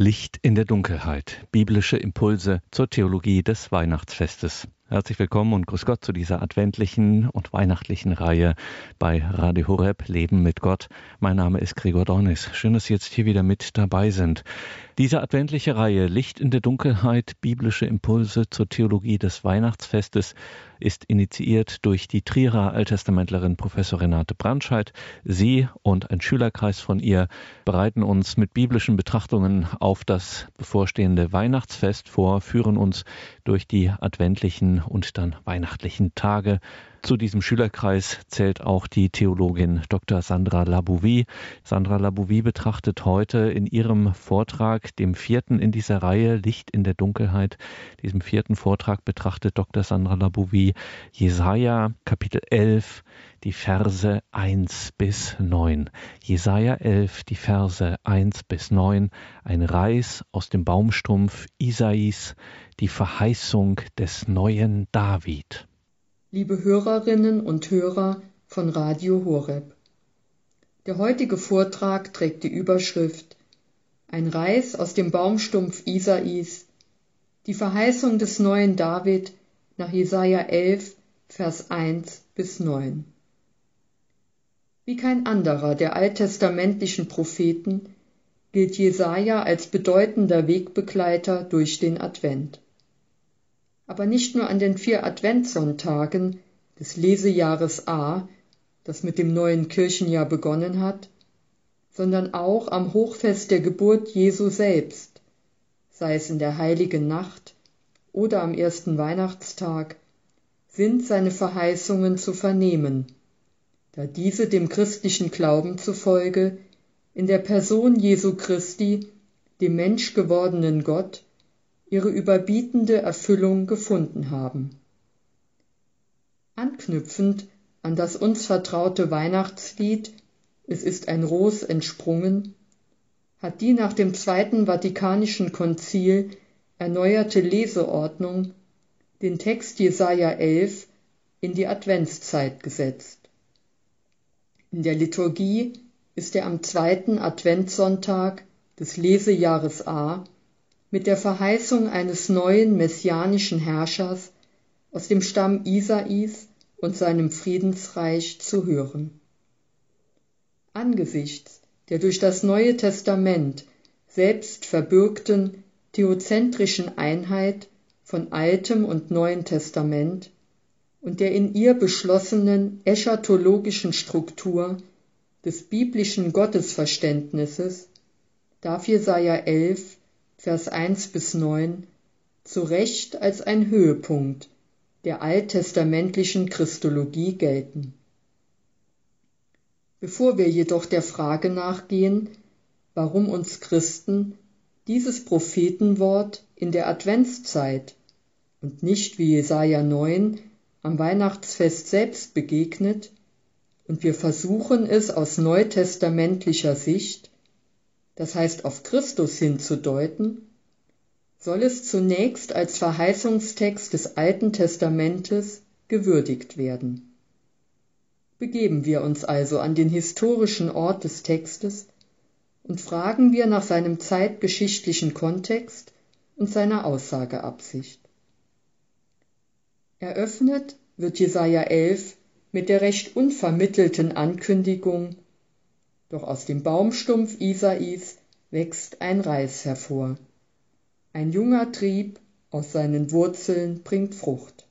Licht in der Dunkelheit. Biblische Impulse zur Theologie des Weihnachtsfestes. Herzlich willkommen und grüß Gott zu dieser adventlichen und weihnachtlichen Reihe bei Radio Horeb Leben mit Gott. Mein Name ist Gregor Dornis. Schön, dass Sie jetzt hier wieder mit dabei sind. Diese adventliche Reihe Licht in der Dunkelheit, biblische Impulse zur Theologie des Weihnachtsfestes ist initiiert durch die Trierer Alttestamentlerin Professor Renate Brandscheid. Sie und ein Schülerkreis von ihr bereiten uns mit biblischen Betrachtungen auf das bevorstehende Weihnachtsfest vor, führen uns durch die adventlichen und dann weihnachtlichen Tage zu diesem Schülerkreis zählt auch die Theologin Dr. Sandra Labouvi. Sandra Labouvi betrachtet heute in ihrem Vortrag, dem vierten in dieser Reihe Licht in der Dunkelheit, diesem vierten Vortrag betrachtet Dr. Sandra Labouvi Jesaja Kapitel 11, die Verse 1 bis 9. Jesaja 11, die Verse 1 bis 9, ein Reis aus dem Baumstumpf Isais, die Verheißung des neuen David liebe Hörerinnen und Hörer von Radio Horeb. Der heutige Vortrag trägt die Überschrift Ein Reis aus dem Baumstumpf Isais, die Verheißung des neuen David nach Jesaja 11, Vers 1 bis 9. Wie kein anderer der alttestamentlichen Propheten gilt Jesaja als bedeutender Wegbegleiter durch den Advent aber nicht nur an den vier Adventssonntagen des Lesejahres A, das mit dem neuen Kirchenjahr begonnen hat, sondern auch am Hochfest der Geburt Jesu selbst, sei es in der heiligen Nacht oder am ersten Weihnachtstag, sind seine Verheißungen zu vernehmen, da diese dem christlichen Glauben zufolge in der Person Jesu Christi, dem menschgewordenen Gott, ihre überbietende Erfüllung gefunden haben. Anknüpfend an das uns vertraute Weihnachtslied Es ist ein Ros entsprungen, hat die nach dem Zweiten Vatikanischen Konzil erneuerte Leseordnung den Text Jesaja 11 in die Adventszeit gesetzt. In der Liturgie ist er am zweiten Adventssonntag des Lesejahres A mit der Verheißung eines neuen messianischen Herrschers aus dem Stamm Isais und seinem Friedensreich zu hören. Angesichts der durch das Neue Testament selbst verbürgten theozentrischen Einheit von Altem und Neuen Testament und der in ihr beschlossenen eschatologischen Struktur des biblischen Gottesverständnisses darf Jesaja 11 Vers 1 bis 9 zu Recht als ein Höhepunkt der alttestamentlichen Christologie gelten. Bevor wir jedoch der Frage nachgehen, warum uns Christen dieses Prophetenwort in der Adventszeit und nicht wie Jesaja 9 am Weihnachtsfest selbst begegnet, und wir versuchen es aus neutestamentlicher Sicht das heißt auf Christus hinzudeuten, soll es zunächst als Verheißungstext des Alten Testamentes gewürdigt werden. Begeben wir uns also an den historischen Ort des Textes und fragen wir nach seinem zeitgeschichtlichen Kontext und seiner Aussageabsicht. Eröffnet wird Jesaja 11 mit der recht unvermittelten Ankündigung doch aus dem Baumstumpf Isais wächst ein Reis hervor. Ein junger Trieb aus seinen Wurzeln bringt Frucht.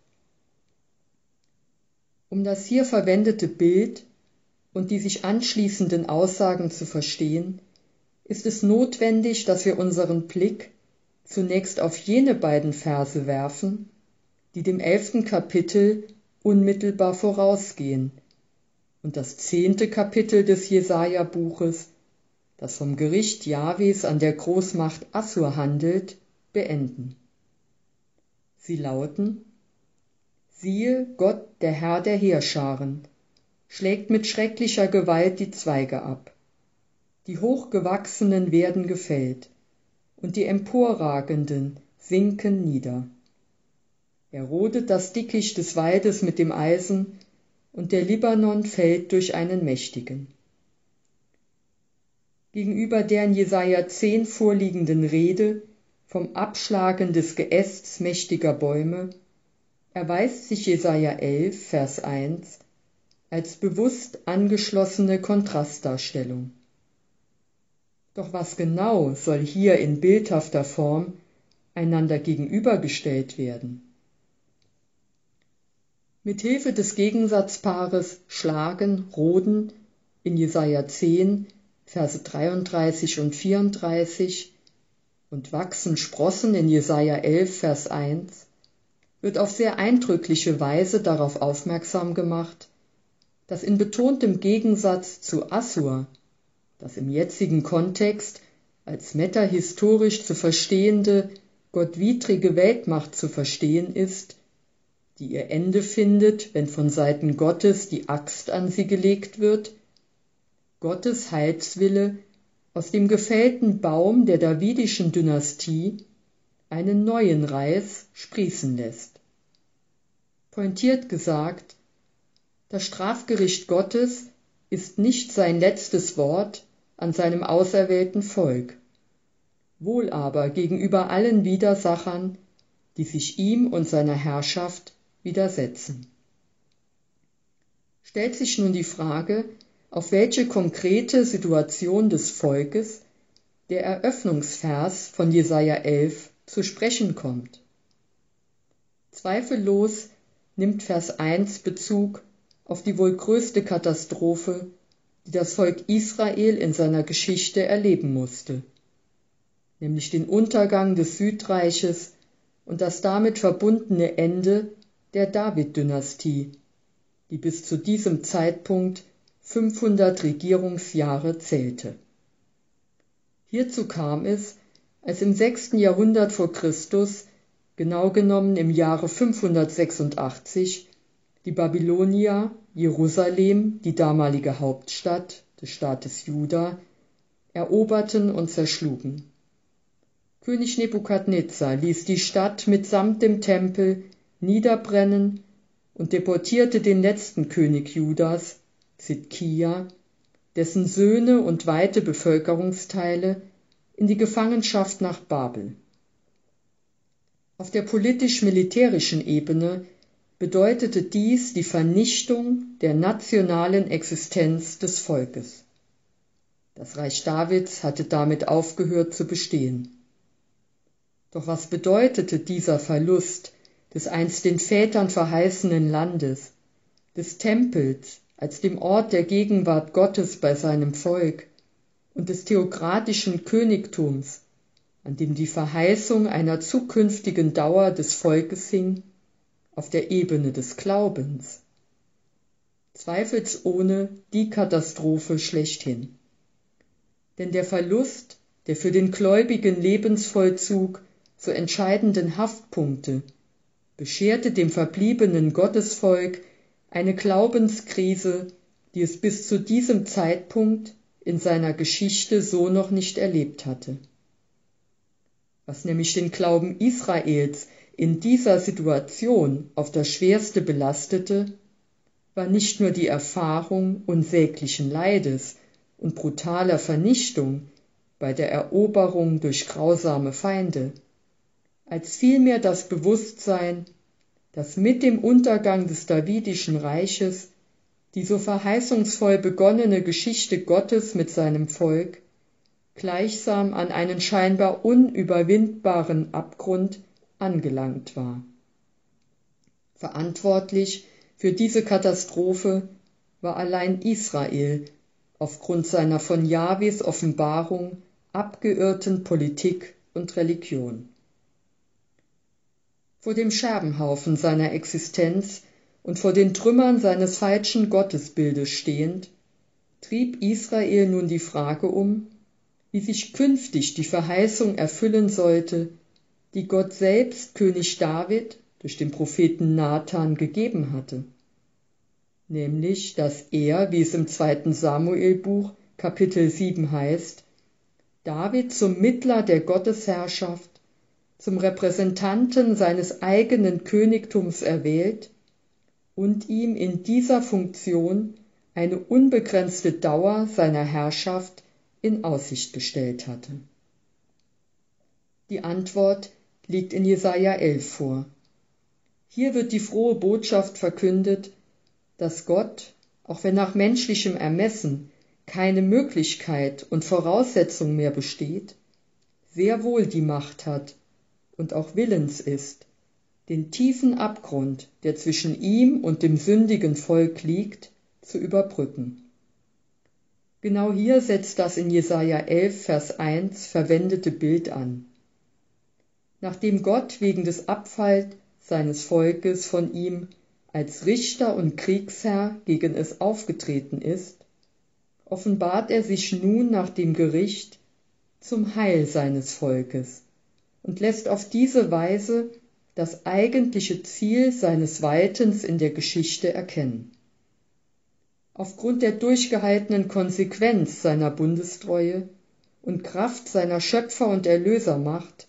Um das hier verwendete Bild und die sich anschließenden Aussagen zu verstehen, ist es notwendig, dass wir unseren Blick zunächst auf jene beiden Verse werfen, die dem elften Kapitel unmittelbar vorausgehen, und das zehnte Kapitel des Jesaja-Buches, das vom Gericht Jahwes an der Großmacht Assur handelt, beenden. Sie lauten: Siehe, Gott, der Herr der Heerscharen, schlägt mit schrecklicher Gewalt die Zweige ab. Die Hochgewachsenen werden gefällt, und die Emporragenden sinken nieder. Er rodet das Dickicht des Waldes mit dem Eisen und der Libanon fällt durch einen Mächtigen. gegenüber der in Jesaja 10 vorliegenden Rede vom Abschlagen des Geästs mächtiger Bäume erweist sich Jesaja 11, Vers 1 als bewusst angeschlossene Kontrastdarstellung. Doch was genau soll hier in bildhafter Form einander gegenübergestellt werden? Mit Hilfe des Gegensatzpaares Schlagen, Roden in Jesaja 10, Verse 33 und 34 und Wachsen, Sprossen in Jesaja 11, Vers 1 wird auf sehr eindrückliche Weise darauf aufmerksam gemacht, dass in betontem Gegensatz zu Assur, das im jetzigen Kontext als metahistorisch zu verstehende, gottwidrige Weltmacht zu verstehen ist, die ihr Ende findet, wenn von Seiten Gottes die Axt an sie gelegt wird, Gottes Heilswille aus dem gefällten Baum der davidischen Dynastie einen neuen Reis sprießen lässt. Pointiert gesagt, das Strafgericht Gottes ist nicht sein letztes Wort an seinem auserwählten Volk, wohl aber gegenüber allen Widersachern, die sich ihm und seiner Herrschaft widersetzen. Stellt sich nun die Frage, auf welche konkrete Situation des Volkes der Eröffnungsvers von Jesaja 11 zu sprechen kommt. Zweifellos nimmt Vers 1 Bezug auf die wohl größte Katastrophe, die das Volk Israel in seiner Geschichte erleben musste, nämlich den Untergang des Südreiches und das damit verbundene Ende der David-Dynastie, die bis zu diesem Zeitpunkt 500 Regierungsjahre zählte. Hierzu kam es, als im sechsten Jahrhundert vor Christus, genau genommen im Jahre 586, die Babylonier Jerusalem, die damalige Hauptstadt des Staates Juda, eroberten und zerschlugen. König Nebukadnezar ließ die Stadt mitsamt dem Tempel niederbrennen und deportierte den letzten König Judas, Zidkia, dessen Söhne und weite Bevölkerungsteile in die Gefangenschaft nach Babel. Auf der politisch-militärischen Ebene bedeutete dies die Vernichtung der nationalen Existenz des Volkes. Das Reich Davids hatte damit aufgehört zu bestehen. Doch was bedeutete dieser Verlust des einst den Vätern verheißenen Landes, des Tempels als dem Ort der Gegenwart Gottes bei seinem Volk und des theokratischen Königtums, an dem die Verheißung einer zukünftigen Dauer des Volkes hing? auf der Ebene des Glaubens. Zweifelsohne die Katastrophe schlechthin. Denn der Verlust der für den gläubigen Lebensvollzug so entscheidenden Haftpunkte bescherte dem verbliebenen Gottesvolk eine Glaubenskrise, die es bis zu diesem Zeitpunkt in seiner Geschichte so noch nicht erlebt hatte. Was nämlich den Glauben Israels in dieser Situation auf das Schwerste belastete, war nicht nur die Erfahrung unsäglichen Leides und brutaler Vernichtung bei der Eroberung durch grausame Feinde, als vielmehr das Bewusstsein, dass mit dem Untergang des Davidischen Reiches die so verheißungsvoll begonnene Geschichte Gottes mit seinem Volk gleichsam an einen scheinbar unüberwindbaren Abgrund angelangt war. Verantwortlich für diese Katastrophe war allein Israel aufgrund seiner von Jahwes Offenbarung abgeirrten Politik und Religion. Vor dem Scherbenhaufen seiner Existenz und vor den Trümmern seines falschen Gottesbildes stehend, trieb Israel nun die Frage um, wie sich künftig die Verheißung erfüllen sollte, die Gott selbst König David durch den Propheten Nathan gegeben hatte, nämlich dass er, wie es im zweiten Samuelbuch Kapitel 7 heißt, David zum Mittler der Gottesherrschaft, zum Repräsentanten seines eigenen Königtums erwählt und ihm in dieser Funktion eine unbegrenzte Dauer seiner Herrschaft in Aussicht gestellt hatte. Die Antwort liegt in Jesaja 11 vor. Hier wird die frohe Botschaft verkündet, dass Gott, auch wenn nach menschlichem Ermessen keine Möglichkeit und Voraussetzung mehr besteht, sehr wohl die Macht hat und auch willens ist, den tiefen Abgrund, der zwischen ihm und dem sündigen Volk liegt, zu überbrücken. Genau hier setzt das in Jesaja 11, Vers 1 verwendete Bild an. Nachdem Gott wegen des Abfalls seines Volkes von ihm als Richter und Kriegsherr gegen es aufgetreten ist, offenbart er sich nun nach dem Gericht zum Heil seines Volkes und lässt auf diese Weise das eigentliche Ziel seines Waltens in der Geschichte erkennen. Aufgrund der durchgehaltenen Konsequenz seiner Bundestreue und Kraft seiner Schöpfer- und Erlösermacht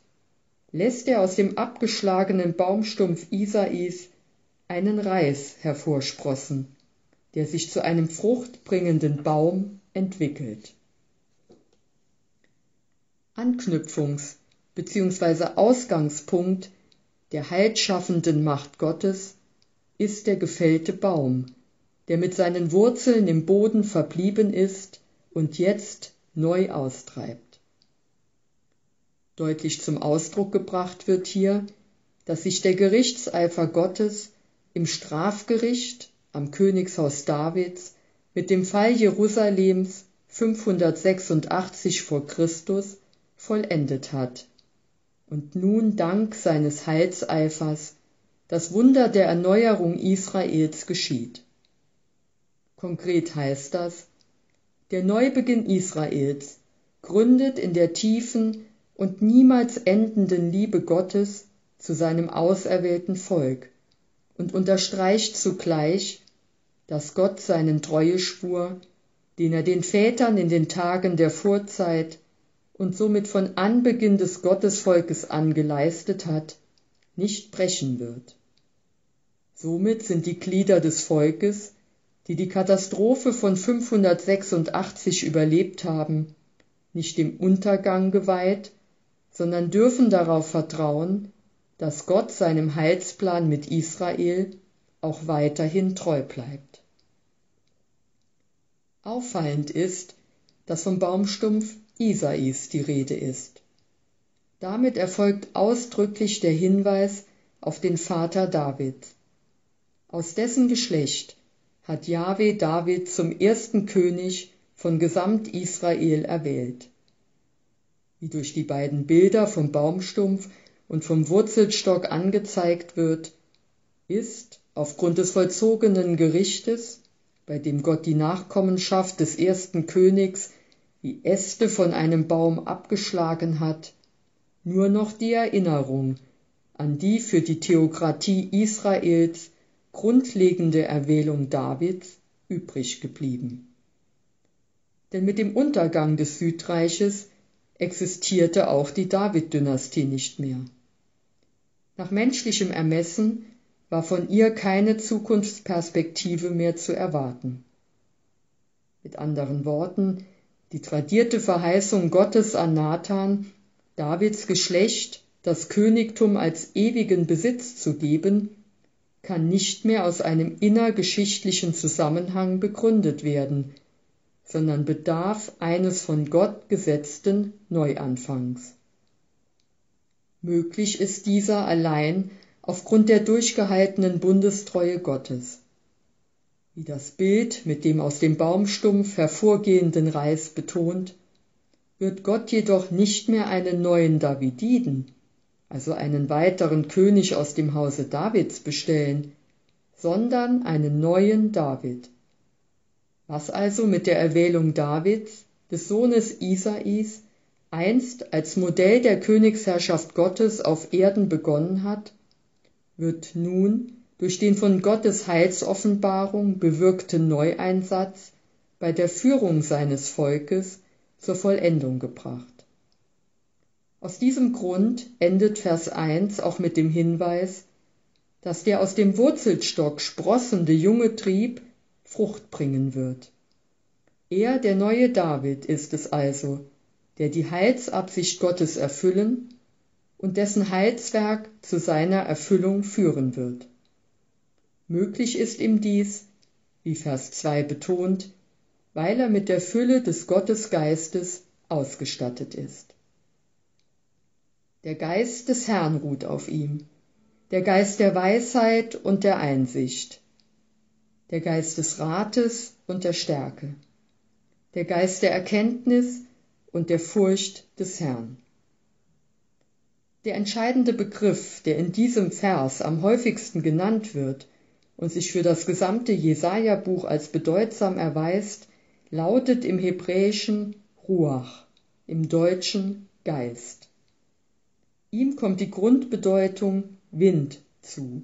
lässt er aus dem abgeschlagenen Baumstumpf Isais einen Reis hervorsprossen, der sich zu einem fruchtbringenden Baum entwickelt. Anknüpfungs- bzw. Ausgangspunkt der heilschaffenden Macht Gottes ist der gefällte Baum, der mit seinen Wurzeln im Boden verblieben ist und jetzt neu austreibt. Deutlich zum Ausdruck gebracht wird hier, dass sich der Gerichtseifer Gottes im Strafgericht am Königshaus Davids mit dem Fall Jerusalems 586 vor Christus vollendet hat und nun dank seines Heilseifers das Wunder der Erneuerung Israels geschieht. Konkret heißt das, der Neubeginn Israels gründet in der tiefen und niemals endenden Liebe Gottes zu seinem auserwählten Volk und unterstreicht zugleich, dass Gott seinen Treueschwur, den er den Vätern in den Tagen der Vorzeit und somit von Anbeginn des Gottesvolkes an geleistet hat, nicht brechen wird. Somit sind die Glieder des Volkes, die die Katastrophe von 586 überlebt haben, nicht dem Untergang geweiht, sondern dürfen darauf vertrauen, dass Gott seinem Heilsplan mit Israel auch weiterhin treu bleibt. Auffallend ist, dass vom Baumstumpf Isais die Rede ist. Damit erfolgt ausdrücklich der Hinweis auf den Vater David. Aus dessen Geschlecht hat Jahwe David zum ersten König von Gesamt Israel erwählt. Wie durch die beiden Bilder vom Baumstumpf und vom Wurzelstock angezeigt wird, ist aufgrund des vollzogenen Gerichtes, bei dem Gott die Nachkommenschaft des ersten Königs wie Äste von einem Baum abgeschlagen hat, nur noch die Erinnerung an die für die Theokratie Israels grundlegende Erwählung Davids übrig geblieben. Denn mit dem Untergang des Südreiches existierte auch die David-Dynastie nicht mehr. Nach menschlichem Ermessen war von ihr keine Zukunftsperspektive mehr zu erwarten. Mit anderen Worten, die tradierte Verheißung Gottes an Nathan, Davids Geschlecht das Königtum als ewigen Besitz zu geben, kann nicht mehr aus einem innergeschichtlichen Zusammenhang begründet werden, sondern bedarf eines von Gott gesetzten Neuanfangs. Möglich ist dieser allein aufgrund der durchgehaltenen Bundestreue Gottes wie das Bild mit dem aus dem Baumstumpf hervorgehenden Reis betont, wird Gott jedoch nicht mehr einen neuen Davididen, also einen weiteren König aus dem Hause Davids bestellen, sondern einen neuen David. Was also mit der Erwählung Davids, des Sohnes Isais, einst als Modell der Königsherrschaft Gottes auf Erden begonnen hat, wird nun durch den von Gottes Heilsoffenbarung bewirkten Neueinsatz bei der Führung seines Volkes zur Vollendung gebracht. Aus diesem Grund endet Vers 1 auch mit dem Hinweis, dass der aus dem Wurzelstock sprossende junge Trieb Frucht bringen wird. Er, der neue David, ist es also, der die Heilsabsicht Gottes erfüllen und dessen Heilswerk zu seiner Erfüllung führen wird. Möglich ist ihm dies, wie Vers 2 betont, weil er mit der Fülle des Gottesgeistes ausgestattet ist. Der Geist des Herrn ruht auf ihm, der Geist der Weisheit und der Einsicht, der Geist des Rates und der Stärke, der Geist der Erkenntnis und der Furcht des Herrn. Der entscheidende Begriff, der in diesem Vers am häufigsten genannt wird und sich für das gesamte Jesaja-Buch als bedeutsam erweist, lautet im Hebräischen Ruach, im Deutschen Geist. Ihm kommt die Grundbedeutung Wind zu.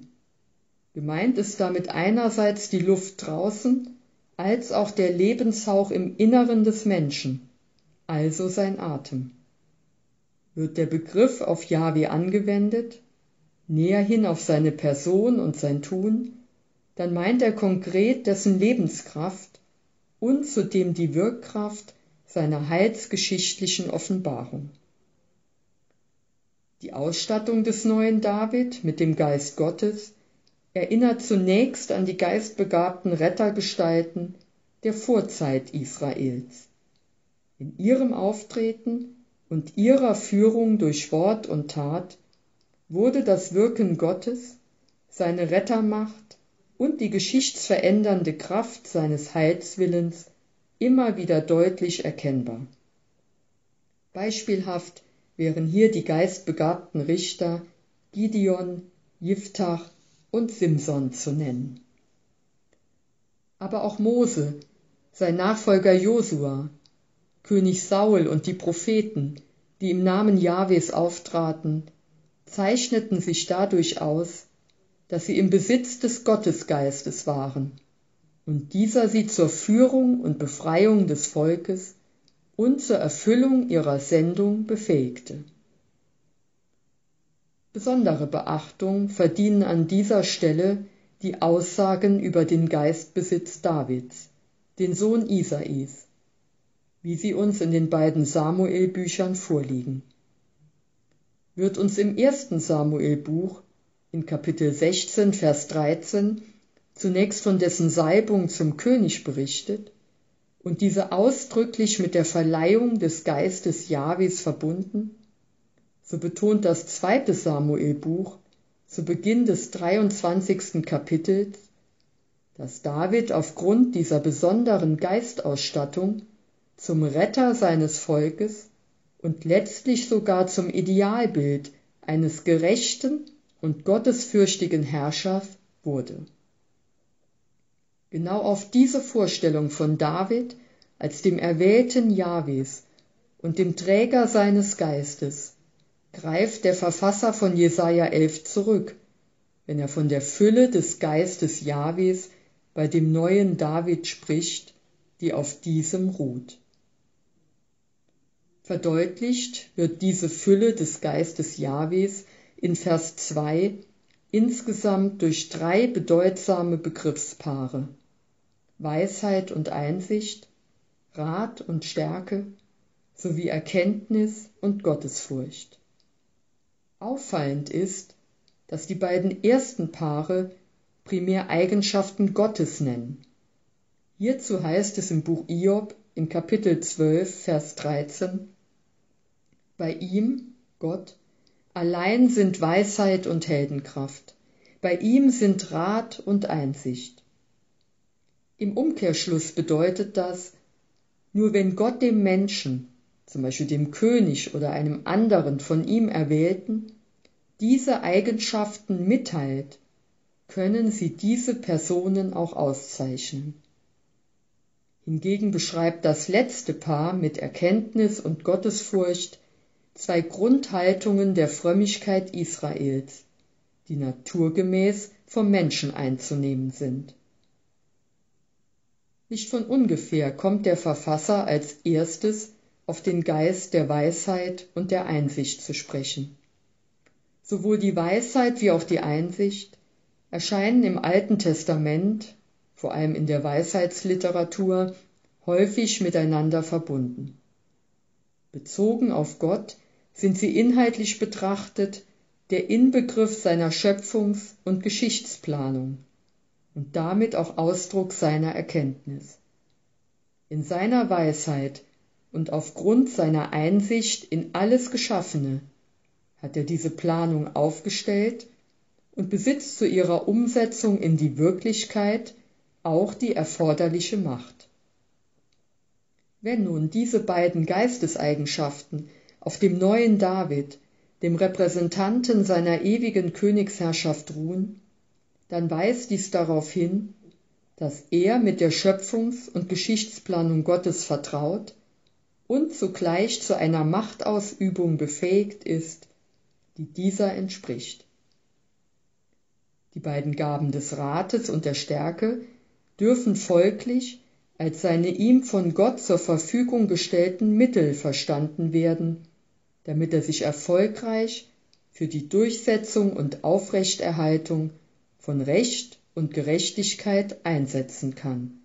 Gemeint ist damit einerseits die Luft draußen, als auch der Lebenshauch im Inneren des Menschen, also sein Atem. Wird der Begriff auf Jahwe angewendet, näher hin auf seine Person und sein Tun, dann meint er konkret dessen Lebenskraft und zudem die Wirkkraft seiner heilsgeschichtlichen Offenbarung. Die Ausstattung des neuen David mit dem Geist Gottes erinnert zunächst an die geistbegabten Rettergestalten der Vorzeit Israels. In ihrem Auftreten und ihrer Führung durch Wort und Tat wurde das Wirken Gottes, seine Rettermacht und die geschichtsverändernde Kraft seines Heilswillens immer wieder deutlich erkennbar. Beispielhaft wären hier die geistbegabten Richter Gideon, Jiftach und Simson zu nennen. Aber auch Mose, sein Nachfolger Josua, König Saul und die Propheten, die im Namen Jahwes auftraten, zeichneten sich dadurch aus, dass sie im Besitz des Gottesgeistes waren und dieser sie zur Führung und Befreiung des Volkes und zur Erfüllung ihrer Sendung befähigte. Besondere Beachtung verdienen an dieser Stelle die Aussagen über den Geistbesitz Davids, den Sohn Isais, wie sie uns in den beiden Samuel-Büchern vorliegen. Wird uns im ersten Samuel-Buch in Kapitel 16, Vers 13 zunächst von dessen Salbung zum König berichtet, und diese ausdrücklich mit der Verleihung des Geistes Jahwes verbunden, so betont das zweite Samuelbuch zu Beginn des 23. Kapitels, dass David aufgrund dieser besonderen Geistausstattung zum Retter seines Volkes und letztlich sogar zum Idealbild eines gerechten und gottesfürchtigen Herrschers wurde. Genau auf diese Vorstellung von David als dem Erwählten Jahwes und dem Träger seines Geistes greift der Verfasser von Jesaja 11 zurück, wenn er von der Fülle des Geistes Jahwes bei dem neuen David spricht, die auf diesem ruht. Verdeutlicht wird diese Fülle des Geistes Jahwes in Vers 2 insgesamt durch drei bedeutsame Begriffspaare Weisheit und Einsicht, Rat und Stärke sowie Erkenntnis und Gottesfurcht. Auffallend ist, dass die beiden ersten Paare primär Eigenschaften Gottes nennen. Hierzu heißt es im Buch Iob in Kapitel 12, Vers 13, Bei ihm, Gott, allein sind Weisheit und Heldenkraft, bei ihm sind Rat und Einsicht. Im Umkehrschluss bedeutet das, nur wenn Gott dem Menschen, zum Beispiel dem König oder einem anderen von ihm Erwählten, diese Eigenschaften mitteilt, können sie diese Personen auch auszeichnen. Hingegen beschreibt das letzte Paar mit Erkenntnis und Gottesfurcht zwei Grundhaltungen der Frömmigkeit Israels, die naturgemäß vom Menschen einzunehmen sind. Nicht von ungefähr kommt der Verfasser als erstes auf den Geist der Weisheit und der Einsicht zu sprechen. Sowohl die Weisheit wie auch die Einsicht erscheinen im Alten Testament, vor allem in der Weisheitsliteratur, häufig miteinander verbunden. Bezogen auf Gott sind sie inhaltlich betrachtet der Inbegriff seiner Schöpfungs- und Geschichtsplanung und damit auch Ausdruck seiner Erkenntnis. In seiner Weisheit und aufgrund seiner Einsicht in alles Geschaffene hat er diese Planung aufgestellt und besitzt zu ihrer Umsetzung in die Wirklichkeit auch die erforderliche Macht. Wenn nun diese beiden Geisteseigenschaften auf dem neuen David dem Repräsentanten seiner ewigen Königsherrschaft ruhen, dann weist dies darauf hin, dass er mit der Schöpfungs- und Geschichtsplanung Gottes vertraut und zugleich zu einer Machtausübung befähigt ist, die dieser entspricht. Die beiden Gaben des Rates und der Stärke dürfen folglich als seine ihm von Gott zur Verfügung gestellten Mittel verstanden werden, damit er sich erfolgreich für die Durchsetzung und Aufrechterhaltung von Recht und Gerechtigkeit einsetzen kann.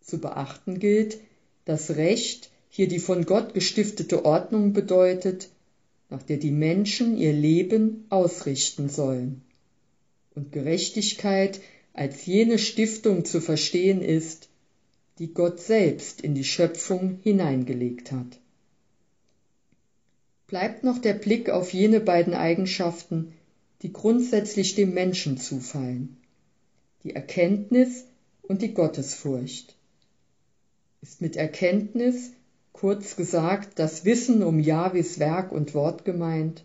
Zu beachten gilt, dass Recht hier die von Gott gestiftete Ordnung bedeutet, nach der die Menschen ihr Leben ausrichten sollen. Und Gerechtigkeit als jene Stiftung zu verstehen ist, die Gott selbst in die Schöpfung hineingelegt hat bleibt noch der Blick auf jene beiden Eigenschaften, die grundsätzlich dem Menschen zufallen, die Erkenntnis und die Gottesfurcht. Ist mit Erkenntnis, kurz gesagt, das Wissen um Jahwes Werk und Wort gemeint,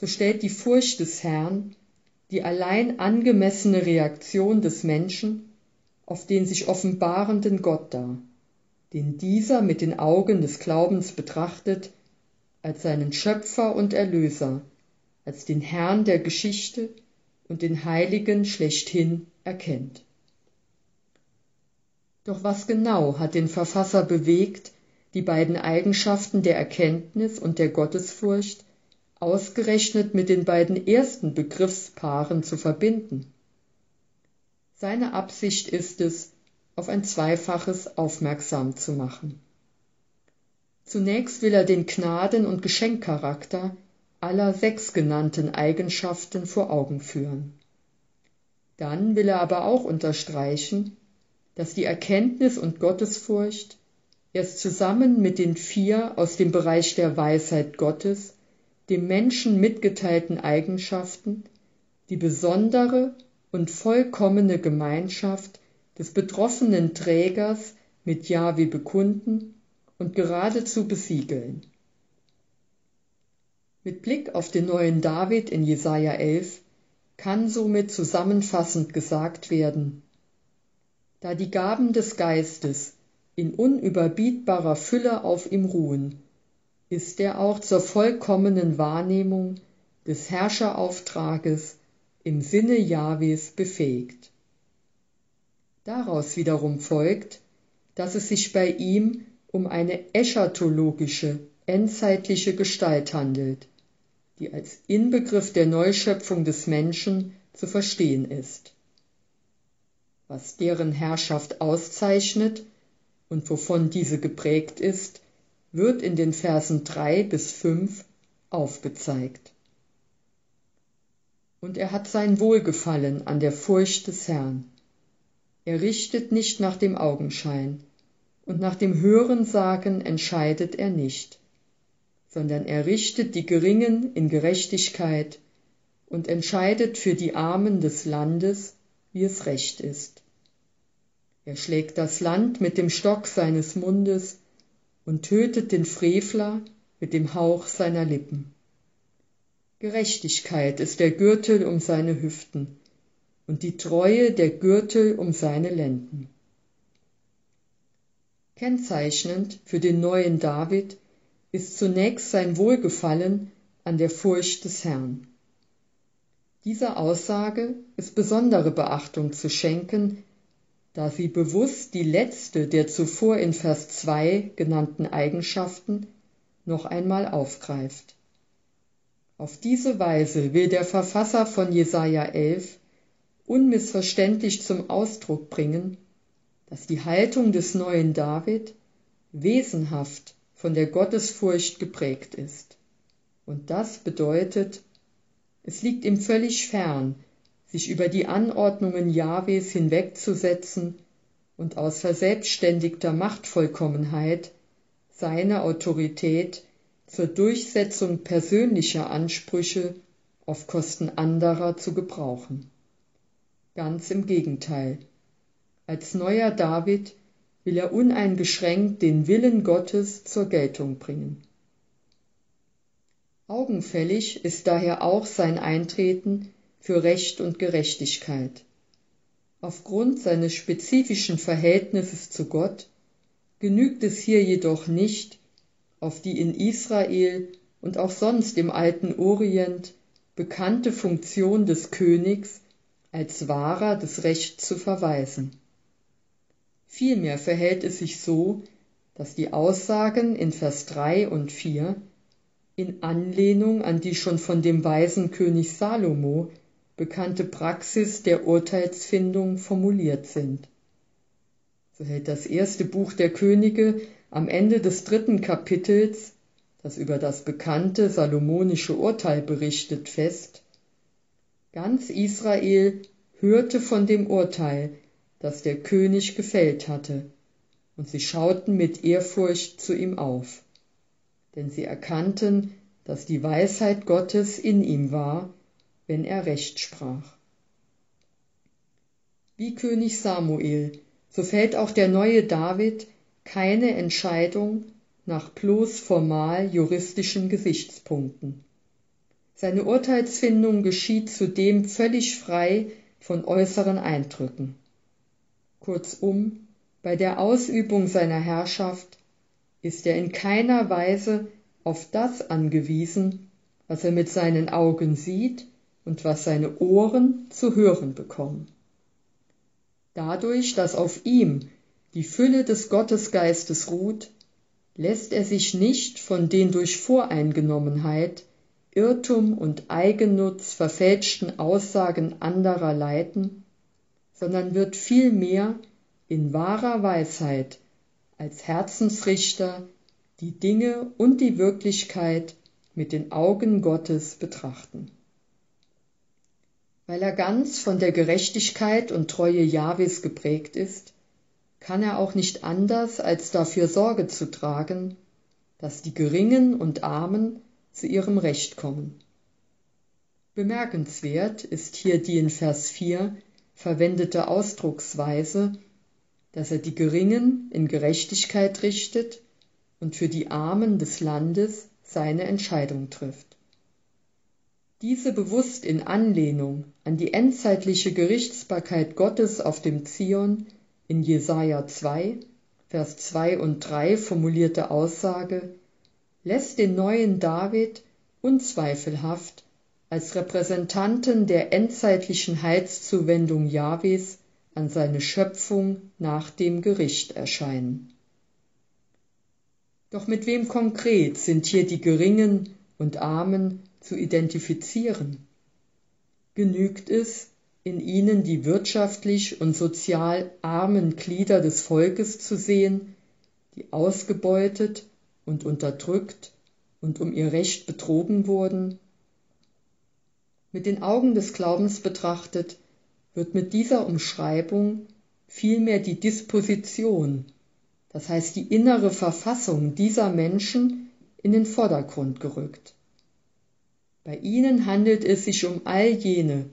so stellt die Furcht des Herrn die allein angemessene Reaktion des Menschen auf den sich offenbarenden Gott dar, den dieser mit den Augen des Glaubens betrachtet als seinen Schöpfer und Erlöser, als den Herrn der Geschichte und den Heiligen schlechthin erkennt. Doch was genau hat den Verfasser bewegt, die beiden Eigenschaften der Erkenntnis und der Gottesfurcht ausgerechnet mit den beiden ersten Begriffspaaren zu verbinden? Seine Absicht ist es, auf ein Zweifaches aufmerksam zu machen. Zunächst will er den Gnaden- und Geschenkcharakter aller sechs genannten Eigenschaften vor Augen führen. Dann will er aber auch unterstreichen, dass die Erkenntnis und Gottesfurcht erst zusammen mit den vier aus dem Bereich der Weisheit Gottes dem Menschen mitgeteilten Eigenschaften die besondere und vollkommene Gemeinschaft des betroffenen Trägers mit Jahwe bekunden und geradezu besiegeln. Mit Blick auf den neuen David in Jesaja 11 kann somit zusammenfassend gesagt werden, da die Gaben des Geistes in unüberbietbarer Fülle auf ihm ruhen, ist er auch zur vollkommenen Wahrnehmung des Herrscherauftrages im Sinne Jahwes befähigt. Daraus wiederum folgt, dass es sich bei ihm um eine eschatologische, endzeitliche Gestalt handelt, die als Inbegriff der Neuschöpfung des Menschen zu verstehen ist. Was deren Herrschaft auszeichnet und wovon diese geprägt ist, wird in den Versen drei bis fünf aufgezeigt. Und er hat sein Wohlgefallen an der Furcht des Herrn. Er richtet nicht nach dem Augenschein, und nach dem Hörensagen entscheidet er nicht, sondern er richtet die Geringen in Gerechtigkeit und entscheidet für die Armen des Landes, wie es recht ist. Er schlägt das Land mit dem Stock seines Mundes und tötet den Frevler mit dem Hauch seiner Lippen. Gerechtigkeit ist der Gürtel um seine Hüften und die Treue der Gürtel um seine Lenden. Kennzeichnend für den neuen David ist zunächst sein Wohlgefallen an der Furcht des Herrn. Dieser Aussage ist besondere Beachtung zu schenken, da sie bewusst die letzte der zuvor in Vers 2 genannten Eigenschaften noch einmal aufgreift. Auf diese Weise will der Verfasser von Jesaja 11 unmissverständlich zum Ausdruck bringen, dass die Haltung des neuen David wesenhaft von der Gottesfurcht geprägt ist. Und das bedeutet, es liegt ihm völlig fern, sich über die Anordnungen Jahwes hinwegzusetzen und aus verselbstständigter Machtvollkommenheit seine Autorität zur Durchsetzung persönlicher Ansprüche auf Kosten anderer zu gebrauchen. Ganz im Gegenteil. Als neuer David will er uneingeschränkt den Willen Gottes zur Geltung bringen. Augenfällig ist daher auch sein Eintreten für Recht und Gerechtigkeit. Aufgrund seines spezifischen Verhältnisses zu Gott genügt es hier jedoch nicht, auf die in Israel und auch sonst im alten Orient bekannte Funktion des Königs als Wahrer des Rechts zu verweisen. Vielmehr verhält es sich so, dass die Aussagen in Vers 3 und 4 in Anlehnung an die schon von dem weisen König Salomo bekannte Praxis der Urteilsfindung formuliert sind. So hält das erste Buch der Könige am Ende des dritten Kapitels, das über das bekannte salomonische Urteil berichtet, fest, ganz Israel hörte von dem Urteil, das der König gefällt hatte, und sie schauten mit Ehrfurcht zu ihm auf, denn sie erkannten, dass die Weisheit Gottes in ihm war, wenn er Recht sprach. Wie König Samuel, so fällt auch der neue David keine Entscheidung nach bloß formal juristischen Gesichtspunkten. Seine Urteilsfindung geschieht zudem völlig frei von äußeren Eindrücken. Kurzum, bei der Ausübung seiner Herrschaft ist er in keiner Weise auf das angewiesen, was er mit seinen Augen sieht und was seine Ohren zu hören bekommen. Dadurch, dass auf ihm die Fülle des Gottesgeistes ruht, lässt er sich nicht von den durch Voreingenommenheit, Irrtum und Eigennutz verfälschten Aussagen anderer leiten, sondern wird vielmehr in wahrer Weisheit als Herzensrichter die Dinge und die Wirklichkeit mit den Augen Gottes betrachten. Weil er ganz von der Gerechtigkeit und Treue Jahwes geprägt ist, kann er auch nicht anders, als dafür Sorge zu tragen, dass die Geringen und Armen zu ihrem Recht kommen. Bemerkenswert ist hier die in Vers 4 verwendete Ausdrucksweise, dass er die Geringen in Gerechtigkeit richtet und für die Armen des Landes seine Entscheidung trifft. Diese bewusst in Anlehnung an die endzeitliche Gerichtsbarkeit Gottes auf dem Zion in Jesaja 2, Vers 2 und 3 formulierte Aussage lässt den neuen David unzweifelhaft als Repräsentanten der endzeitlichen Heilszuwendung Jahwes an seine Schöpfung nach dem Gericht erscheinen. Doch mit wem konkret sind hier die Geringen und Armen zu identifizieren? Genügt es, in ihnen die wirtschaftlich und sozial armen Glieder des Volkes zu sehen, die ausgebeutet und unterdrückt und um ihr Recht betrogen wurden? Mit den Augen des Glaubens betrachtet wird mit dieser Umschreibung vielmehr die Disposition, das heißt die innere Verfassung dieser Menschen in den Vordergrund gerückt. Bei ihnen handelt es sich um all jene,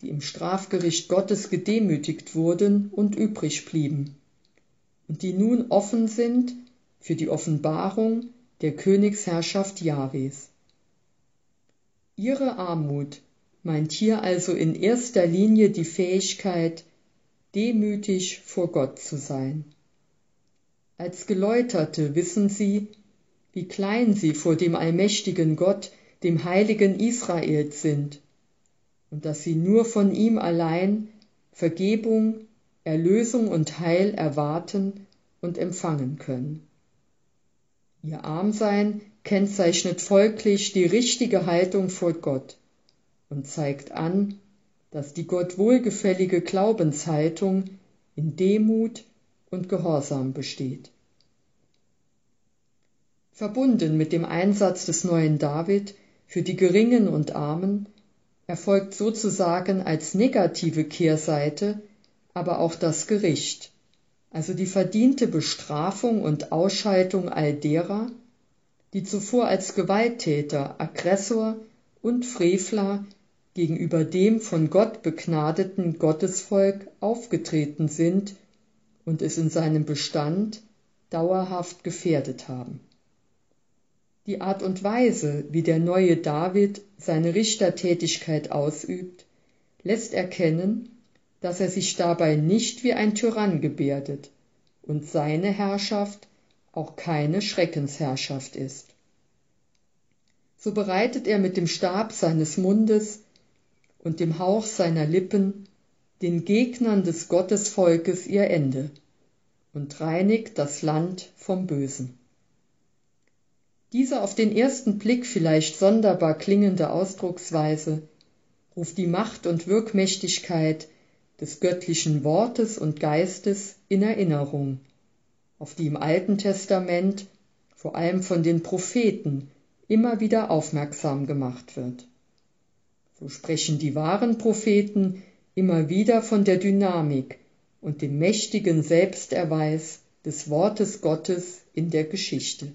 die im Strafgericht Gottes gedemütigt wurden und übrig blieben, und die nun offen sind für die Offenbarung der Königsherrschaft Jahwes. Ihre Armut meint hier also in erster Linie die Fähigkeit, demütig vor Gott zu sein. Als Geläuterte wissen sie, wie klein sie vor dem allmächtigen Gott, dem heiligen Israels sind und dass sie nur von ihm allein Vergebung, Erlösung und Heil erwarten und empfangen können. Ihr Armsein kennzeichnet folglich die richtige Haltung vor Gott und zeigt an, dass die Gott wohlgefällige Glaubenshaltung in Demut und Gehorsam besteht. Verbunden mit dem Einsatz des neuen David für die Geringen und Armen erfolgt sozusagen als negative Kehrseite aber auch das Gericht, also die verdiente Bestrafung und Ausschaltung all derer, die zuvor als Gewalttäter, Aggressor und Frevler gegenüber dem von Gott begnadeten Gottesvolk aufgetreten sind und es in seinem Bestand dauerhaft gefährdet haben. Die Art und Weise, wie der neue David seine Richtertätigkeit ausübt, lässt erkennen, dass er sich dabei nicht wie ein Tyrann gebärdet und seine Herrschaft auch keine Schreckensherrschaft ist. So bereitet er mit dem Stab seines Mundes und dem Hauch seiner Lippen den Gegnern des Gottesvolkes ihr Ende und reinigt das Land vom Bösen. Diese auf den ersten Blick vielleicht sonderbar klingende Ausdrucksweise ruft die Macht und Wirkmächtigkeit des göttlichen Wortes und Geistes in Erinnerung, auf die im Alten Testament vor allem von den Propheten immer wieder aufmerksam gemacht wird. So sprechen die wahren Propheten immer wieder von der Dynamik und dem mächtigen Selbsterweis des Wortes Gottes in der Geschichte.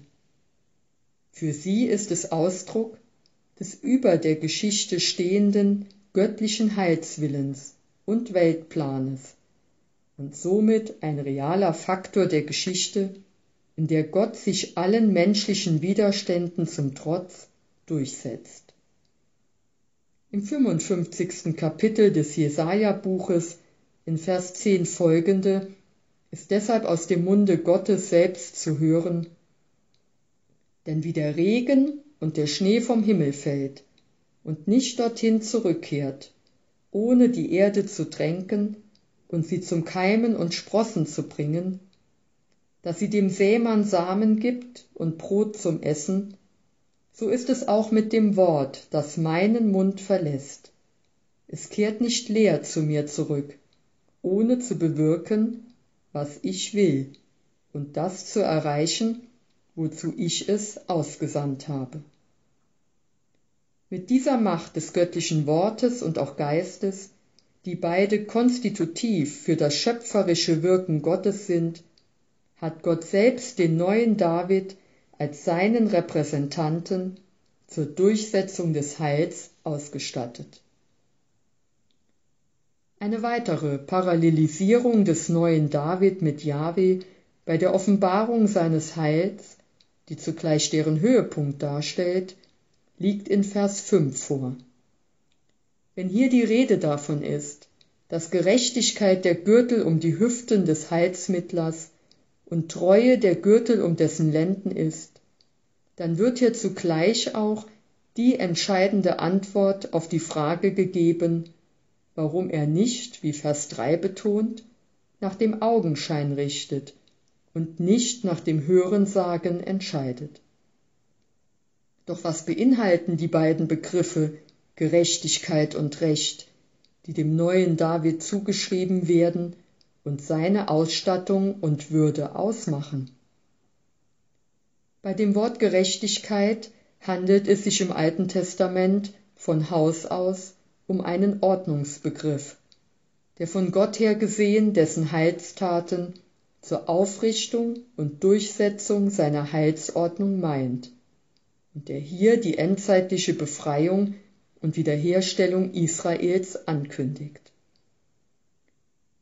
Für sie ist es Ausdruck des über der Geschichte stehenden göttlichen Heilswillens und Weltplanes und somit ein realer Faktor der Geschichte, in der Gott sich allen menschlichen Widerständen zum Trotz durchsetzt. Im 55. Kapitel des Jesaja-Buches in Vers 10 folgende ist deshalb aus dem Munde Gottes selbst zu hören, denn wie der Regen und der Schnee vom Himmel fällt und nicht dorthin zurückkehrt, ohne die Erde zu tränken und sie zum Keimen und Sprossen zu bringen, dass sie dem Sämann Samen gibt und Brot zum Essen, so ist es auch mit dem Wort, das meinen Mund verlässt. Es kehrt nicht leer zu mir zurück, ohne zu bewirken, was ich will, und das zu erreichen, wozu ich es ausgesandt habe. Mit dieser Macht des göttlichen Wortes und auch Geistes, die beide konstitutiv für das schöpferische Wirken Gottes sind, hat Gott selbst den neuen David als seinen Repräsentanten zur Durchsetzung des Heils ausgestattet. Eine weitere Parallelisierung des neuen David mit Jahwe bei der Offenbarung seines Heils die zugleich deren Höhepunkt darstellt, liegt in Vers 5 vor. Wenn hier die Rede davon ist, dass Gerechtigkeit der Gürtel um die Hüften des Heilsmittlers und Treue der Gürtel um dessen Lenden ist, dann wird hier zugleich auch die entscheidende Antwort auf die Frage gegeben, warum er nicht, wie Vers 3 betont, nach dem Augenschein richtet, und nicht nach dem Hörensagen entscheidet. Doch was beinhalten die beiden Begriffe Gerechtigkeit und Recht, die dem neuen David zugeschrieben werden und seine Ausstattung und Würde ausmachen? Bei dem Wort Gerechtigkeit handelt es sich im Alten Testament von Haus aus um einen Ordnungsbegriff, der von Gott her gesehen dessen Heilstaten zur Aufrichtung und Durchsetzung seiner Heilsordnung meint und der hier die endzeitliche Befreiung und Wiederherstellung Israels ankündigt.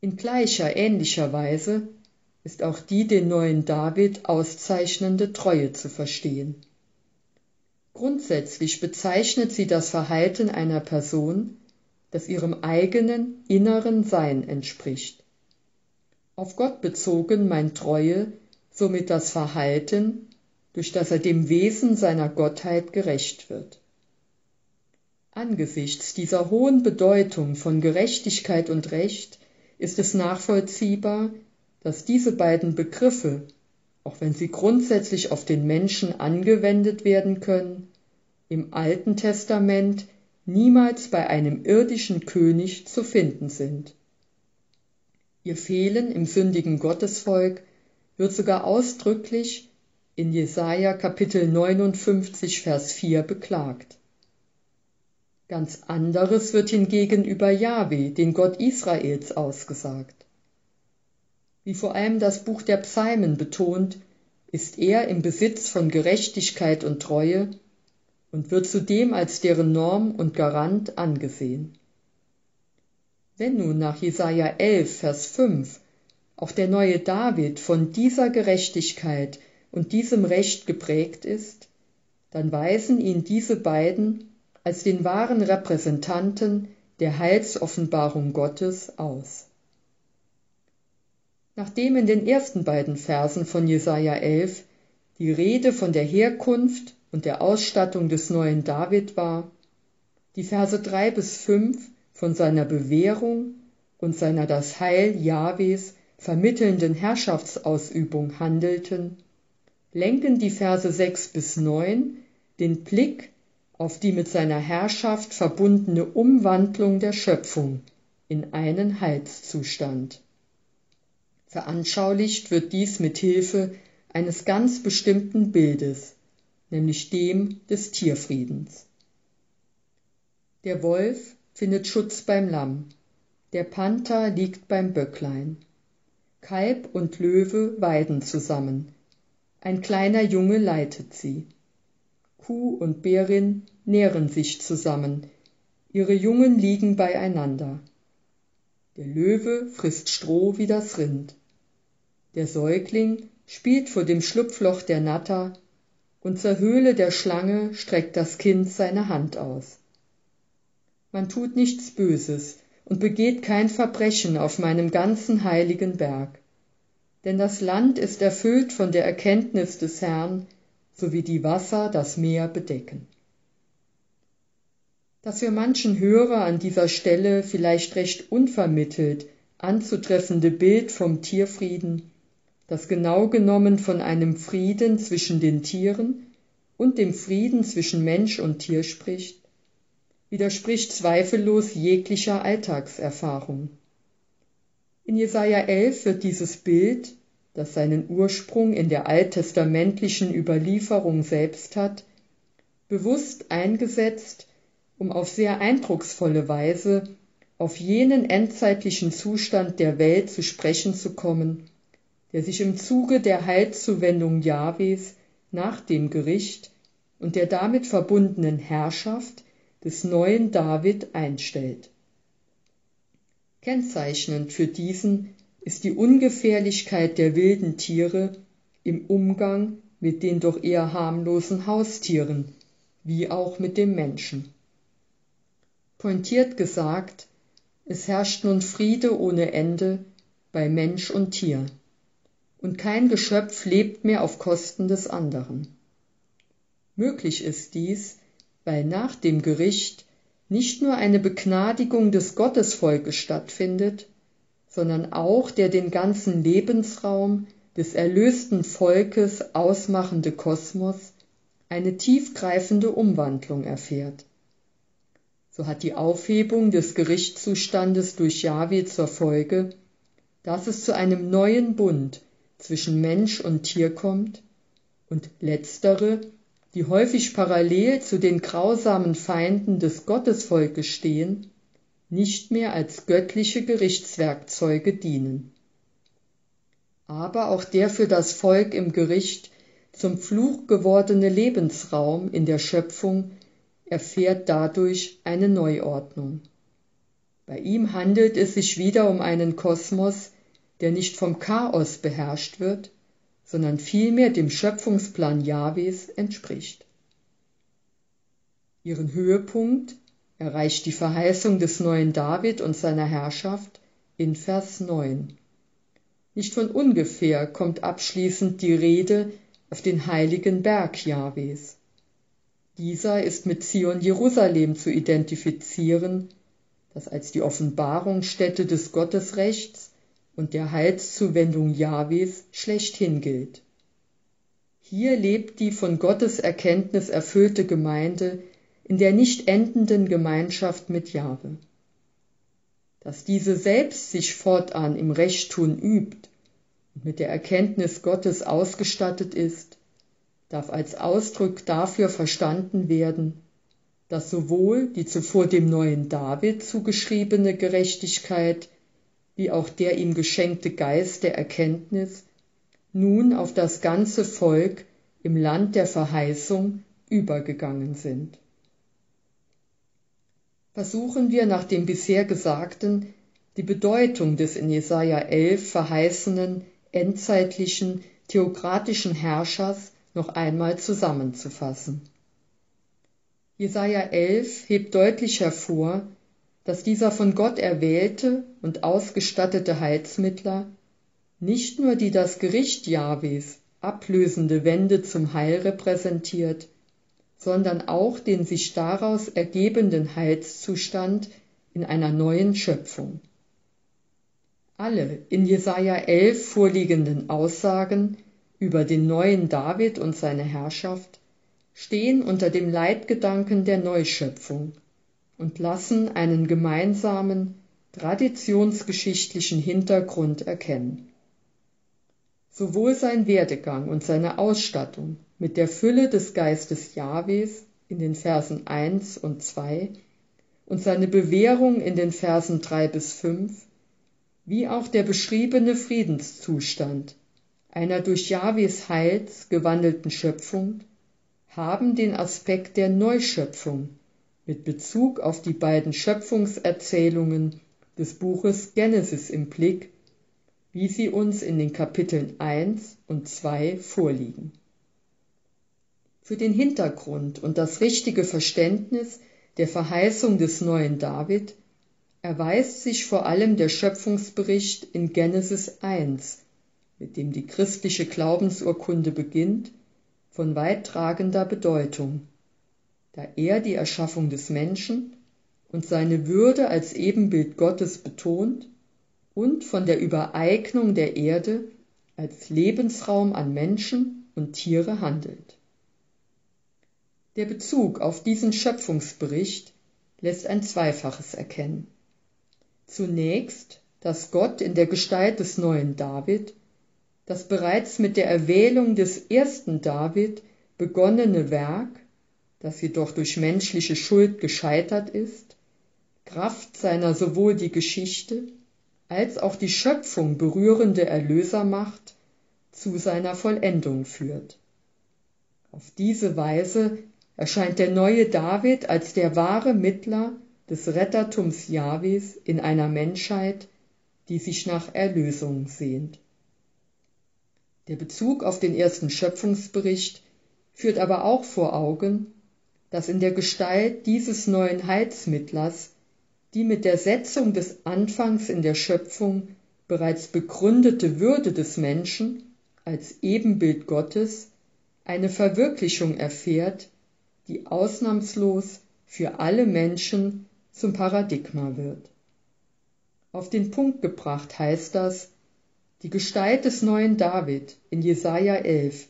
In gleicher ähnlicher Weise ist auch die den neuen David auszeichnende Treue zu verstehen. Grundsätzlich bezeichnet sie das Verhalten einer Person, das ihrem eigenen inneren Sein entspricht auf Gott bezogen meint Treue somit das Verhalten, durch das er dem Wesen seiner Gottheit gerecht wird. Angesichts dieser hohen Bedeutung von Gerechtigkeit und Recht ist es nachvollziehbar, dass diese beiden Begriffe, auch wenn sie grundsätzlich auf den Menschen angewendet werden können, im Alten Testament niemals bei einem irdischen König zu finden sind. Ihr Fehlen im sündigen Gottesvolk wird sogar ausdrücklich in Jesaja Kapitel 59, Vers 4 beklagt. Ganz anderes wird hingegen über Jahwe, den Gott Israels, ausgesagt. Wie vor allem das Buch der Psalmen betont, ist er im Besitz von Gerechtigkeit und Treue und wird zudem als deren Norm und Garant angesehen. Wenn nun nach Jesaja 11, Vers 5 auch der neue David von dieser Gerechtigkeit und diesem Recht geprägt ist, dann weisen ihn diese beiden als den wahren Repräsentanten der Heilsoffenbarung Gottes aus. Nachdem in den ersten beiden Versen von Jesaja 11 die Rede von der Herkunft und der Ausstattung des neuen David war, die Verse 3 bis 5 von seiner Bewährung und seiner das Heil Jahwes vermittelnden Herrschaftsausübung handelten, lenken die Verse 6 bis 9 den Blick auf die mit seiner Herrschaft verbundene Umwandlung der Schöpfung in einen Heilszustand. Veranschaulicht wird dies mit Hilfe eines ganz bestimmten Bildes, nämlich dem des Tierfriedens. Der Wolf findet Schutz beim Lamm, der Panther liegt beim Böcklein. Kalb und Löwe weiden zusammen, ein kleiner Junge leitet sie. Kuh und Bärin nähren sich zusammen, ihre Jungen liegen beieinander. Der Löwe frisst Stroh wie das Rind. Der Säugling spielt vor dem Schlupfloch der Natter, und zur Höhle der Schlange streckt das Kind seine Hand aus. Man tut nichts Böses und begeht kein Verbrechen auf meinem ganzen heiligen Berg. Denn das Land ist erfüllt von der Erkenntnis des Herrn, so wie die Wasser das Meer bedecken. Das für manchen Hörer an dieser Stelle vielleicht recht unvermittelt anzutreffende Bild vom Tierfrieden, das genau genommen von einem Frieden zwischen den Tieren und dem Frieden zwischen Mensch und Tier spricht, widerspricht zweifellos jeglicher Alltagserfahrung. In Jesaja 11 wird dieses Bild, das seinen Ursprung in der alttestamentlichen Überlieferung selbst hat, bewusst eingesetzt, um auf sehr eindrucksvolle Weise auf jenen endzeitlichen Zustand der Welt zu sprechen zu kommen, der sich im Zuge der Heilzuwendung Jahwes nach dem Gericht und der damit verbundenen Herrschaft des neuen David einstellt. Kennzeichnend für diesen ist die Ungefährlichkeit der wilden Tiere im Umgang mit den doch eher harmlosen Haustieren, wie auch mit dem Menschen. Pointiert gesagt, es herrscht nun Friede ohne Ende bei Mensch und Tier, und kein Geschöpf lebt mehr auf Kosten des anderen. Möglich ist dies, weil nach dem Gericht nicht nur eine Begnadigung des Gottesvolkes stattfindet, sondern auch der den ganzen Lebensraum des erlösten Volkes ausmachende Kosmos eine tiefgreifende Umwandlung erfährt. So hat die Aufhebung des Gerichtszustandes durch Jahwe zur Folge, dass es zu einem neuen Bund zwischen Mensch und Tier kommt und letztere die häufig parallel zu den grausamen Feinden des Gottesvolkes stehen, nicht mehr als göttliche Gerichtswerkzeuge dienen. Aber auch der für das Volk im Gericht zum Fluch gewordene Lebensraum in der Schöpfung erfährt dadurch eine Neuordnung. Bei ihm handelt es sich wieder um einen Kosmos, der nicht vom Chaos beherrscht wird, sondern vielmehr dem Schöpfungsplan Jahwes entspricht. Ihren Höhepunkt erreicht die Verheißung des neuen David und seiner Herrschaft in Vers 9. Nicht von ungefähr kommt abschließend die Rede auf den heiligen Berg Jahwes. Dieser ist mit Zion Jerusalem zu identifizieren, das als die Offenbarungsstätte des Gottesrechts und der Heilszuwendung Jahwes schlechthin gilt. Hier lebt die von Gottes Erkenntnis erfüllte Gemeinde in der nicht endenden Gemeinschaft mit Jahwe. dass diese selbst sich fortan im Rechttun übt und mit der Erkenntnis Gottes ausgestattet ist, darf als Ausdruck dafür verstanden werden, dass sowohl die zuvor dem neuen David zugeschriebene Gerechtigkeit wie auch der ihm geschenkte Geist der Erkenntnis nun auf das ganze Volk im Land der Verheißung übergegangen sind. Versuchen wir nach dem bisher Gesagten die Bedeutung des in Jesaja 11 verheißenen endzeitlichen theokratischen Herrschers noch einmal zusammenzufassen. Jesaja 11 hebt deutlich hervor, dass dieser von Gott erwählte und ausgestattete Heilsmittler nicht nur die das Gericht Jahwes ablösende Wende zum Heil repräsentiert, sondern auch den sich daraus ergebenden Heilszustand in einer neuen Schöpfung. Alle in Jesaja 11 vorliegenden Aussagen über den neuen David und seine Herrschaft stehen unter dem Leitgedanken der Neuschöpfung und lassen einen gemeinsamen traditionsgeschichtlichen Hintergrund erkennen. Sowohl sein Werdegang und seine Ausstattung mit der Fülle des Geistes Jahwes in den Versen 1 und 2 und seine Bewährung in den Versen 3 bis 5, wie auch der beschriebene Friedenszustand einer durch Jahwes Heils gewandelten Schöpfung haben den Aspekt der Neuschöpfung mit Bezug auf die beiden Schöpfungserzählungen des Buches Genesis im Blick, wie sie uns in den Kapiteln 1 und 2 vorliegen. Für den Hintergrund und das richtige Verständnis der Verheißung des neuen David erweist sich vor allem der Schöpfungsbericht in Genesis 1, mit dem die christliche Glaubensurkunde beginnt von weittragender Bedeutung, da er die Erschaffung des Menschen und seine Würde als Ebenbild Gottes betont und von der Übereignung der Erde als Lebensraum an Menschen und Tiere handelt. Der Bezug auf diesen Schöpfungsbericht lässt ein Zweifaches erkennen. Zunächst, dass Gott in der Gestalt des neuen David das bereits mit der Erwählung des ersten David begonnene Werk, das jedoch durch menschliche Schuld gescheitert ist, Kraft seiner sowohl die Geschichte als auch die Schöpfung berührende Erlösermacht zu seiner Vollendung führt. Auf diese Weise erscheint der neue David als der wahre Mittler des Rettertums Jahwes in einer Menschheit, die sich nach Erlösung sehnt. Der Bezug auf den ersten Schöpfungsbericht führt aber auch vor Augen, dass in der Gestalt dieses neuen Heilsmittlers die mit der Setzung des Anfangs in der Schöpfung bereits begründete Würde des Menschen als Ebenbild Gottes eine Verwirklichung erfährt, die ausnahmslos für alle Menschen zum Paradigma wird. Auf den Punkt gebracht heißt das, die Gestalt des neuen David in Jesaja 11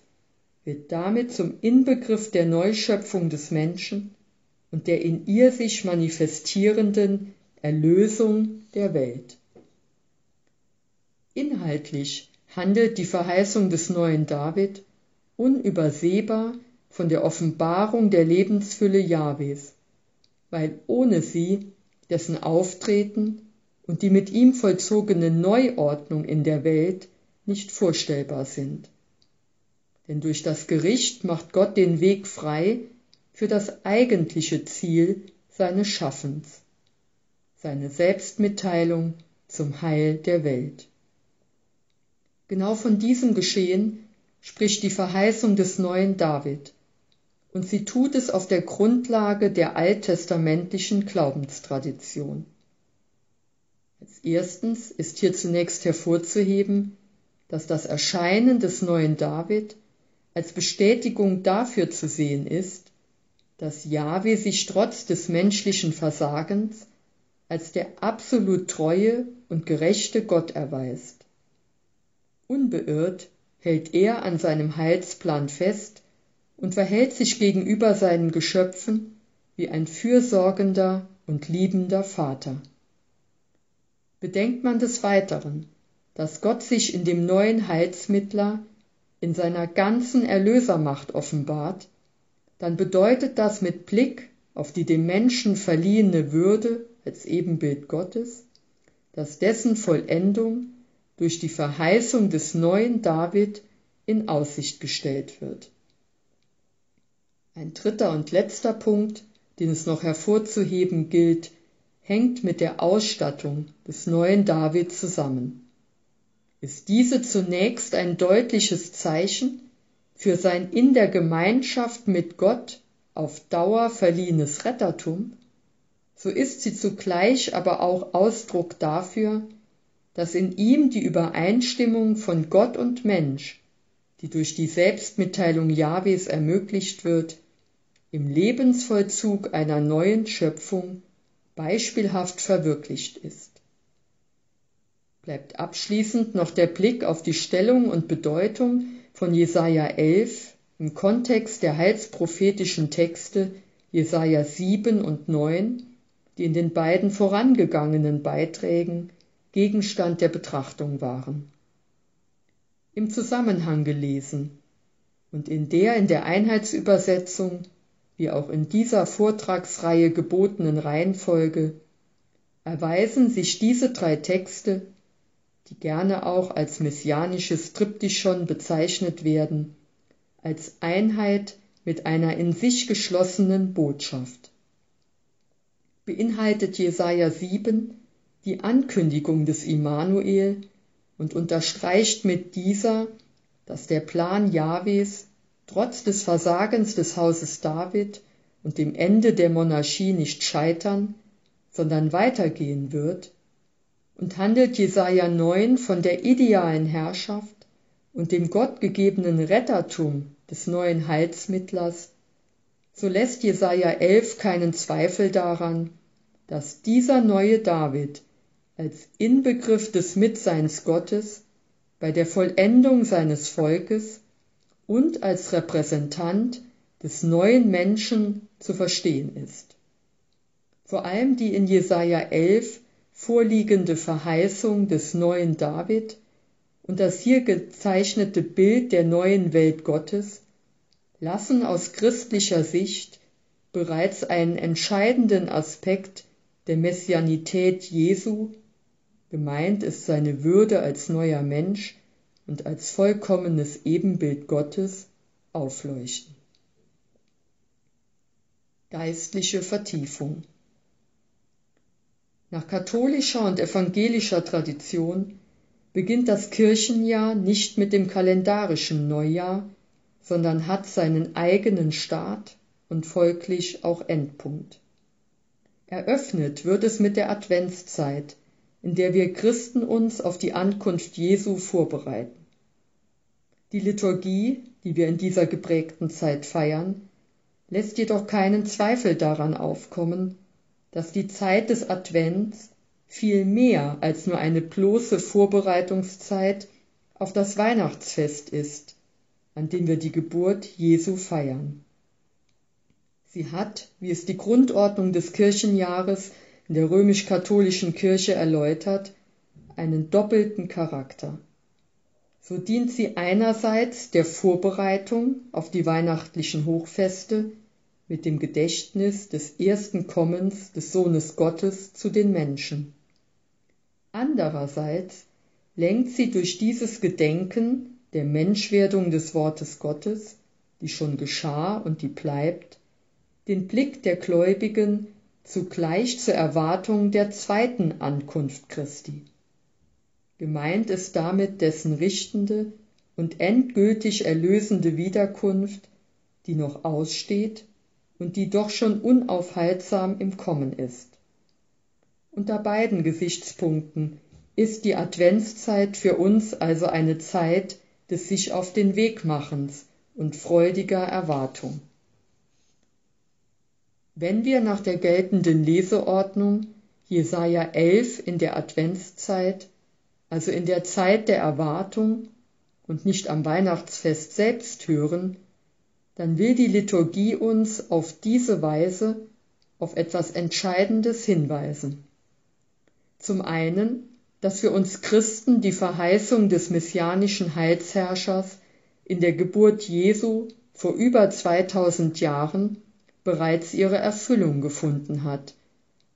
wird damit zum Inbegriff der Neuschöpfung des Menschen und der in ihr sich manifestierenden Erlösung der Welt. Inhaltlich handelt die Verheißung des neuen David unübersehbar von der Offenbarung der Lebensfülle Jahwes, weil ohne sie dessen Auftreten und die mit ihm vollzogene Neuordnung in der Welt nicht vorstellbar sind. Denn durch das Gericht macht Gott den Weg frei für das eigentliche Ziel seines Schaffens, seine Selbstmitteilung zum Heil der Welt. Genau von diesem Geschehen spricht die Verheißung des neuen David, und sie tut es auf der Grundlage der alttestamentlichen Glaubenstradition. Als erstens ist hier zunächst hervorzuheben, dass das Erscheinen des neuen David als Bestätigung dafür zu sehen ist, dass Jahwe sich trotz des menschlichen Versagens als der absolut treue und gerechte Gott erweist. Unbeirrt hält er an seinem Heilsplan fest und verhält sich gegenüber seinen Geschöpfen wie ein fürsorgender und liebender Vater. Bedenkt man des Weiteren, dass Gott sich in dem neuen Heilsmittler in seiner ganzen Erlösermacht offenbart, dann bedeutet das mit Blick auf die dem Menschen verliehene Würde als Ebenbild Gottes, dass dessen Vollendung durch die Verheißung des neuen David in Aussicht gestellt wird. Ein dritter und letzter Punkt, den es noch hervorzuheben gilt, hängt mit der Ausstattung des neuen David zusammen. Ist diese zunächst ein deutliches Zeichen für sein in der Gemeinschaft mit Gott auf Dauer verliehenes Rettertum, so ist sie zugleich aber auch Ausdruck dafür, dass in ihm die Übereinstimmung von Gott und Mensch, die durch die Selbstmitteilung Jahwes ermöglicht wird, im Lebensvollzug einer neuen Schöpfung beispielhaft verwirklicht ist. Bleibt abschließend noch der Blick auf die Stellung und Bedeutung von Jesaja 11 im Kontext der heilsprophetischen Texte Jesaja 7 und 9, die in den beiden vorangegangenen Beiträgen Gegenstand der Betrachtung waren. Im Zusammenhang gelesen und in der in der Einheitsübersetzung wie auch in dieser Vortragsreihe gebotenen Reihenfolge, erweisen sich diese drei Texte, die gerne auch als messianisches Triptychon bezeichnet werden, als Einheit mit einer in sich geschlossenen Botschaft. Beinhaltet Jesaja 7 die Ankündigung des Immanuel und unterstreicht mit dieser, dass der Plan Jahwes trotz des Versagens des Hauses David und dem Ende der Monarchie nicht scheitern, sondern weitergehen wird, und handelt Jesaja 9 von der idealen Herrschaft und dem gottgegebenen Rettertum des neuen Heilsmittlers, so lässt Jesaja 11 keinen Zweifel daran, dass dieser neue David als Inbegriff des Mitseins Gottes bei der Vollendung seines Volkes und als Repräsentant des neuen Menschen zu verstehen ist. Vor allem die in Jesaja 11 vorliegende Verheißung des neuen David und das hier gezeichnete Bild der neuen Welt Gottes lassen aus christlicher Sicht bereits einen entscheidenden Aspekt der Messianität Jesu, gemeint ist seine Würde als neuer Mensch, und als vollkommenes Ebenbild Gottes aufleuchten. Geistliche Vertiefung Nach katholischer und evangelischer Tradition beginnt das Kirchenjahr nicht mit dem kalendarischen Neujahr, sondern hat seinen eigenen Start und folglich auch Endpunkt. Eröffnet wird es mit der Adventszeit, in der wir Christen uns auf die Ankunft Jesu vorbereiten. Die Liturgie, die wir in dieser geprägten Zeit feiern, lässt jedoch keinen Zweifel daran aufkommen, dass die Zeit des Advents viel mehr als nur eine bloße Vorbereitungszeit auf das Weihnachtsfest ist, an dem wir die Geburt Jesu feiern. Sie hat, wie es die Grundordnung des Kirchenjahres in der römisch-katholischen Kirche erläutert, einen doppelten Charakter. So dient sie einerseits der Vorbereitung auf die weihnachtlichen Hochfeste mit dem Gedächtnis des ersten Kommens des Sohnes Gottes zu den Menschen. Andererseits lenkt sie durch dieses Gedenken der Menschwerdung des Wortes Gottes, die schon geschah und die bleibt, den Blick der Gläubigen zugleich zur Erwartung der zweiten Ankunft Christi. Gemeint ist damit dessen richtende und endgültig erlösende Wiederkunft, die noch aussteht und die doch schon unaufhaltsam im Kommen ist. Unter beiden Gesichtspunkten ist die Adventszeit für uns also eine Zeit des sich auf den Weg machens und freudiger Erwartung. Wenn wir nach der geltenden Leseordnung Jesaja 11 in der Adventszeit, also in der Zeit der Erwartung und nicht am Weihnachtsfest selbst hören, dann will die Liturgie uns auf diese Weise auf etwas Entscheidendes hinweisen. Zum einen, dass wir uns Christen die Verheißung des messianischen Heilsherrschers in der Geburt Jesu vor über 2000 Jahren bereits ihre Erfüllung gefunden hat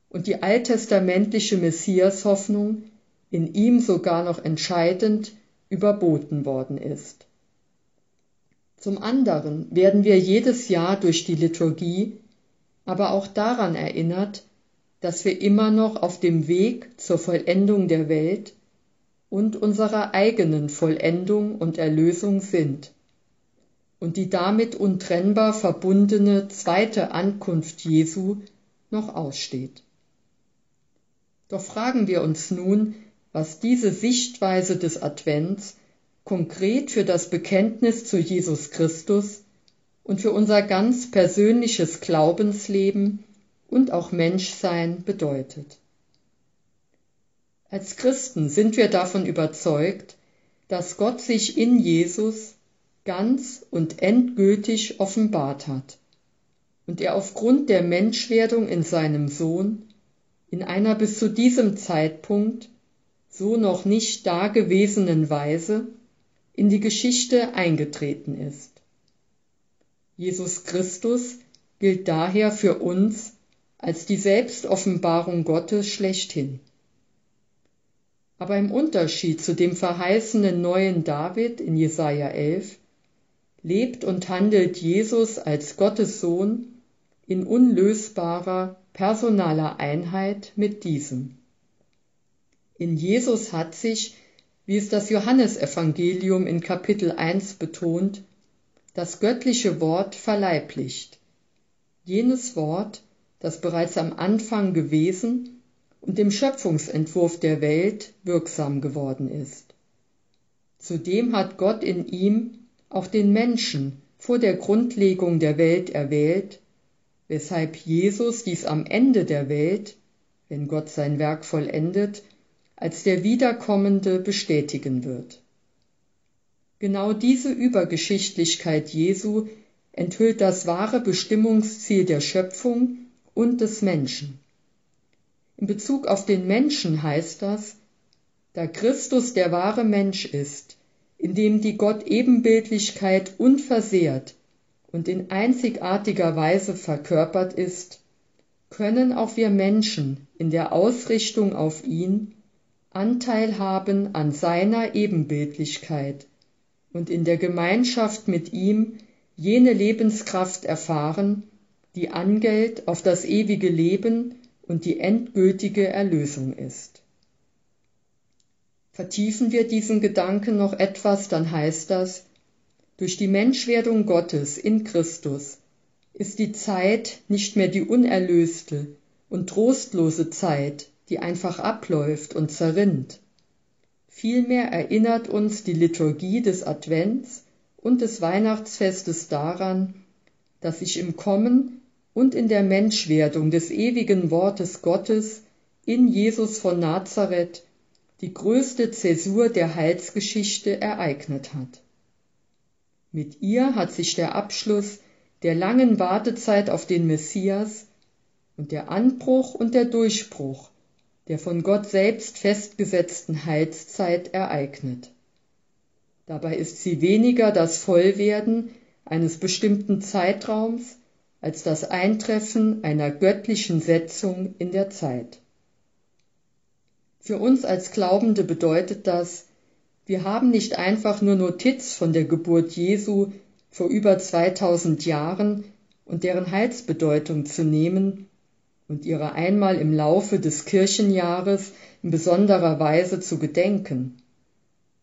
und die alttestamentliche Messiashoffnung in ihm sogar noch entscheidend überboten worden ist. Zum anderen werden wir jedes Jahr durch die Liturgie aber auch daran erinnert, dass wir immer noch auf dem Weg zur Vollendung der Welt und unserer eigenen Vollendung und Erlösung sind und die damit untrennbar verbundene zweite Ankunft Jesu noch aussteht. Doch fragen wir uns nun, was diese Sichtweise des Advents konkret für das Bekenntnis zu Jesus Christus und für unser ganz persönliches Glaubensleben und auch Menschsein bedeutet. Als Christen sind wir davon überzeugt, dass Gott sich in Jesus ganz und endgültig offenbart hat und er aufgrund der Menschwerdung in seinem Sohn in einer bis zu diesem Zeitpunkt so noch nicht dagewesenen Weise in die Geschichte eingetreten ist. Jesus Christus gilt daher für uns als die Selbstoffenbarung Gottes schlechthin. Aber im Unterschied zu dem verheißenen neuen David in Jesaja 11 lebt und handelt Jesus als Gottes Sohn in unlösbarer personaler Einheit mit diesem. In Jesus hat sich, wie es das Johannesevangelium in Kapitel 1 betont, das göttliche Wort verleiblicht, jenes Wort, das bereits am Anfang gewesen und im Schöpfungsentwurf der Welt wirksam geworden ist. Zudem hat Gott in ihm auch den Menschen vor der Grundlegung der Welt erwählt, weshalb Jesus dies am Ende der Welt, wenn Gott sein Werk vollendet, als der Wiederkommende bestätigen wird. Genau diese Übergeschichtlichkeit Jesu enthüllt das wahre Bestimmungsziel der Schöpfung und des Menschen. In Bezug auf den Menschen heißt das, da Christus der wahre Mensch ist, in dem die Gott-Ebenbildlichkeit unversehrt und in einzigartiger Weise verkörpert ist, können auch wir Menschen in der Ausrichtung auf ihn Anteil haben an seiner Ebenbildlichkeit und in der Gemeinschaft mit ihm jene Lebenskraft erfahren, die Angeld auf das ewige Leben und die endgültige Erlösung ist. Vertiefen wir diesen Gedanken noch etwas, dann heißt das, durch die Menschwerdung Gottes in Christus ist die Zeit nicht mehr die unerlöste und trostlose Zeit, die einfach abläuft und zerrinnt, Vielmehr erinnert uns die Liturgie des Advents und des Weihnachtsfestes daran, dass sich im Kommen und in der Menschwerdung des ewigen Wortes Gottes in Jesus von Nazareth die größte Zäsur der Heilsgeschichte ereignet hat. Mit ihr hat sich der Abschluss der langen Wartezeit auf den Messias und der Anbruch und der Durchbruch der von Gott selbst festgesetzten Heilszeit ereignet. Dabei ist sie weniger das Vollwerden eines bestimmten Zeitraums als das Eintreffen einer göttlichen Setzung in der Zeit. Für uns als Glaubende bedeutet das, wir haben nicht einfach nur Notiz von der Geburt Jesu vor über 2000 Jahren und deren Heilsbedeutung zu nehmen, und ihrer einmal im Laufe des Kirchenjahres in besonderer Weise zu gedenken.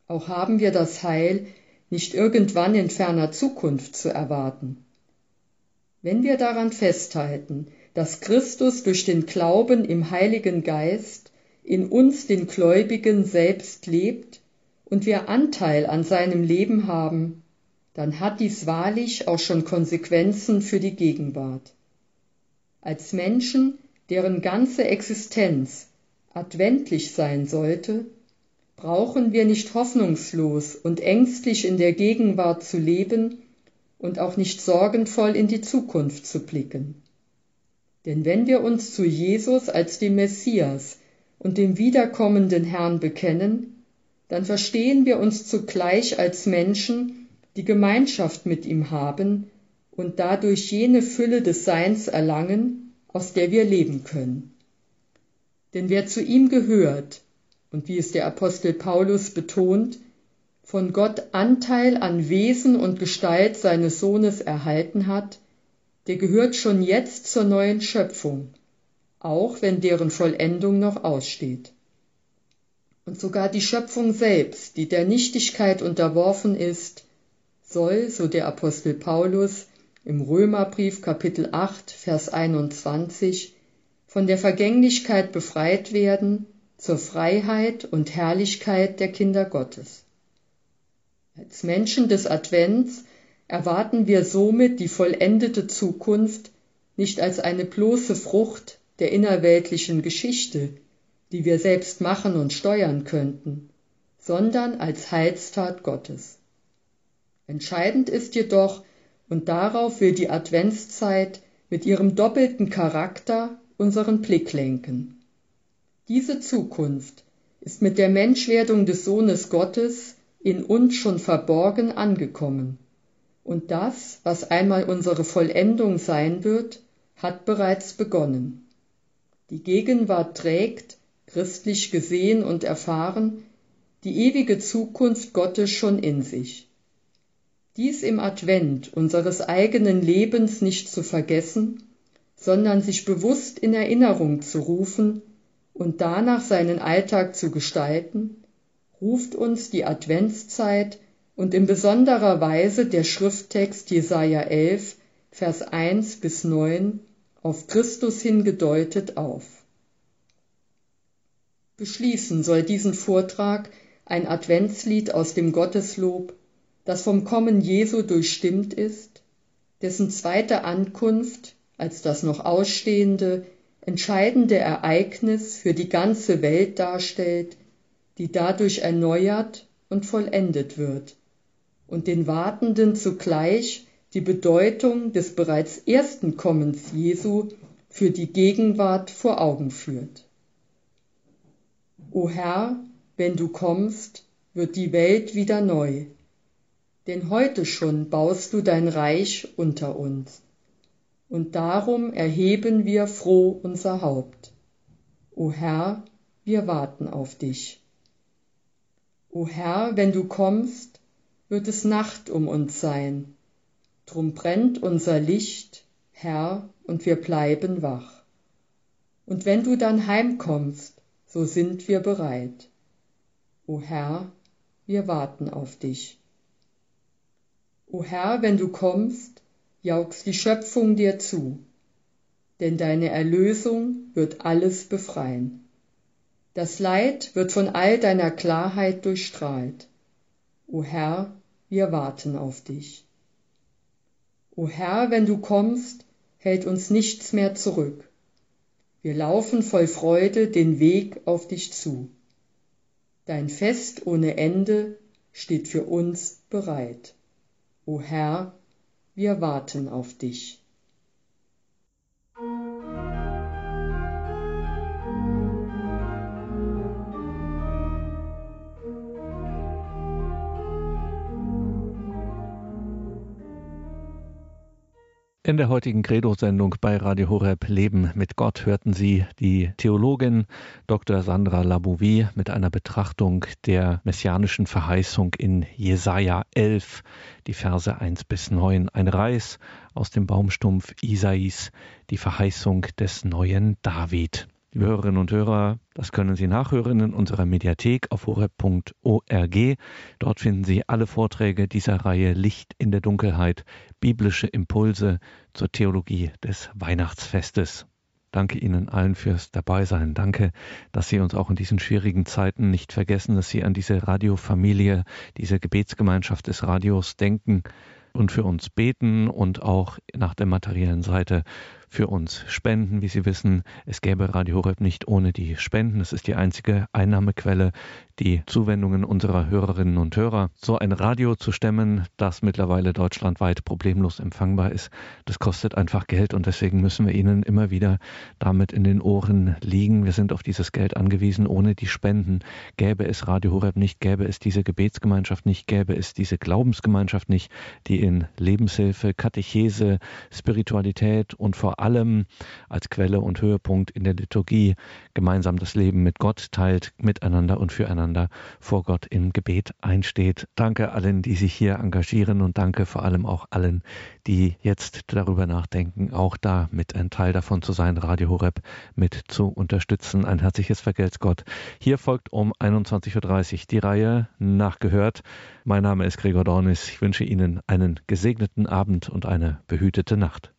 Auch haben wir das Heil nicht irgendwann in ferner Zukunft zu erwarten. Wenn wir daran festhalten, dass Christus durch den Glauben im Heiligen Geist in uns den Gläubigen selbst lebt und wir Anteil an seinem Leben haben, dann hat dies wahrlich auch schon Konsequenzen für die Gegenwart als Menschen, deren ganze Existenz adventlich sein sollte, brauchen wir nicht hoffnungslos und ängstlich in der Gegenwart zu leben und auch nicht sorgenvoll in die Zukunft zu blicken. Denn wenn wir uns zu Jesus als dem Messias und dem wiederkommenden Herrn bekennen, dann verstehen wir uns zugleich als Menschen, die Gemeinschaft mit ihm haben und dadurch jene Fülle des Seins erlangen, aus der wir leben können. Denn wer zu ihm gehört, und wie es der Apostel Paulus betont, von Gott Anteil an Wesen und Gestalt seines Sohnes erhalten hat, der gehört schon jetzt zur neuen Schöpfung, auch wenn deren Vollendung noch aussteht. Und sogar die Schöpfung selbst, die der Nichtigkeit unterworfen ist, soll, so der Apostel Paulus im Römerbrief Kapitel 8, Vers 21, von der Vergänglichkeit befreit werden zur Freiheit und Herrlichkeit der Kinder Gottes. Als Menschen des Advents erwarten wir somit die vollendete Zukunft nicht als eine bloße Frucht der innerweltlichen Geschichte, die wir selbst machen und steuern könnten, sondern als Heilstat Gottes. Entscheidend ist jedoch, und darauf will die Adventszeit mit ihrem doppelten Charakter unseren Blick lenken. Diese Zukunft ist mit der Menschwerdung des Sohnes Gottes in uns schon verborgen angekommen. Und das, was einmal unsere Vollendung sein wird, hat bereits begonnen. Die Gegenwart trägt, christlich gesehen und erfahren, die ewige Zukunft Gottes schon in sich. Dies im Advent unseres eigenen Lebens nicht zu vergessen, sondern sich bewusst in Erinnerung zu rufen, und danach seinen Alltag zu gestalten, ruft uns die Adventszeit und in besonderer Weise der Schrifttext Jesaja 11, Vers 1 bis 9 auf Christus hingedeutet auf. Beschließen soll diesen Vortrag ein Adventslied aus dem Gotteslob, das vom Kommen Jesu durchstimmt ist, dessen zweite Ankunft als das noch ausstehende entscheidende Ereignis für die ganze Welt darstellt, die dadurch erneuert und vollendet wird und den Wartenden zugleich die Bedeutung des bereits ersten Kommens Jesu für die Gegenwart vor Augen führt. O Herr, wenn du kommst, wird die Welt wieder neu, denn heute schon baust du dein Reich unter uns und darum erheben wir froh unser Haupt. O Herr, wir warten auf dich. O Herr, wenn du kommst, wird es Nacht um uns sein. Drum brennt unser Licht, Herr, und wir bleiben wach. Und wenn du dann heimkommst, so sind wir bereit. O Herr, wir warten auf dich. O Herr, wenn du kommst, jauchzt die Schöpfung dir zu, denn deine Erlösung wird alles befreien. Das Leid wird von all deiner Klarheit durchstrahlt. O Herr, wir warten auf dich. O Herr, wenn du kommst, hält uns nichts mehr zurück. Wir laufen voll Freude den Weg auf dich zu. Dein Fest ohne Ende steht für uns bereit. O Herr, wir warten auf dich. In der heutigen Credo-Sendung bei Radio Horeb Leben mit Gott hörten Sie die Theologin Dr. Sandra Labouvie mit einer Betrachtung der messianischen Verheißung in Jesaja 11, die Verse 1 bis 9. Ein Reis aus dem Baumstumpf Isais, die Verheißung des neuen David. Liebe Hörerinnen und Hörer, das können Sie nachhören in unserer Mediathek auf horeb.org. Dort finden Sie alle Vorträge dieser Reihe Licht in der Dunkelheit, biblische Impulse zur Theologie des Weihnachtsfestes. Danke Ihnen allen fürs Dabeisein. Danke, dass Sie uns auch in diesen schwierigen Zeiten nicht vergessen, dass Sie an diese Radiofamilie, diese Gebetsgemeinschaft des Radios denken und für uns beten und auch nach der materiellen Seite für uns spenden. Wie Sie wissen, es gäbe Radio Horeb nicht ohne die Spenden. Es ist die einzige Einnahmequelle, die Zuwendungen unserer Hörerinnen und Hörer. So ein Radio zu stemmen, das mittlerweile deutschlandweit problemlos empfangbar ist, das kostet einfach Geld und deswegen müssen wir Ihnen immer wieder damit in den Ohren liegen. Wir sind auf dieses Geld angewiesen. Ohne die Spenden gäbe es Radio Horeb nicht, gäbe es diese Gebetsgemeinschaft nicht, gäbe es diese Glaubensgemeinschaft nicht, die in Lebenshilfe, Katechese, Spiritualität und vor allem als Quelle und Höhepunkt in der Liturgie gemeinsam das Leben mit Gott teilt, miteinander und füreinander vor Gott im Gebet einsteht. Danke allen, die sich hier engagieren und danke vor allem auch allen, die jetzt darüber nachdenken, auch da mit ein Teil davon zu sein, Radio Horeb mit zu unterstützen. Ein herzliches Vergelt's Gott. Hier folgt um 21.30 Uhr die Reihe Nachgehört. Mein Name ist Gregor Dornis. Ich wünsche Ihnen einen gesegneten Abend und eine behütete Nacht.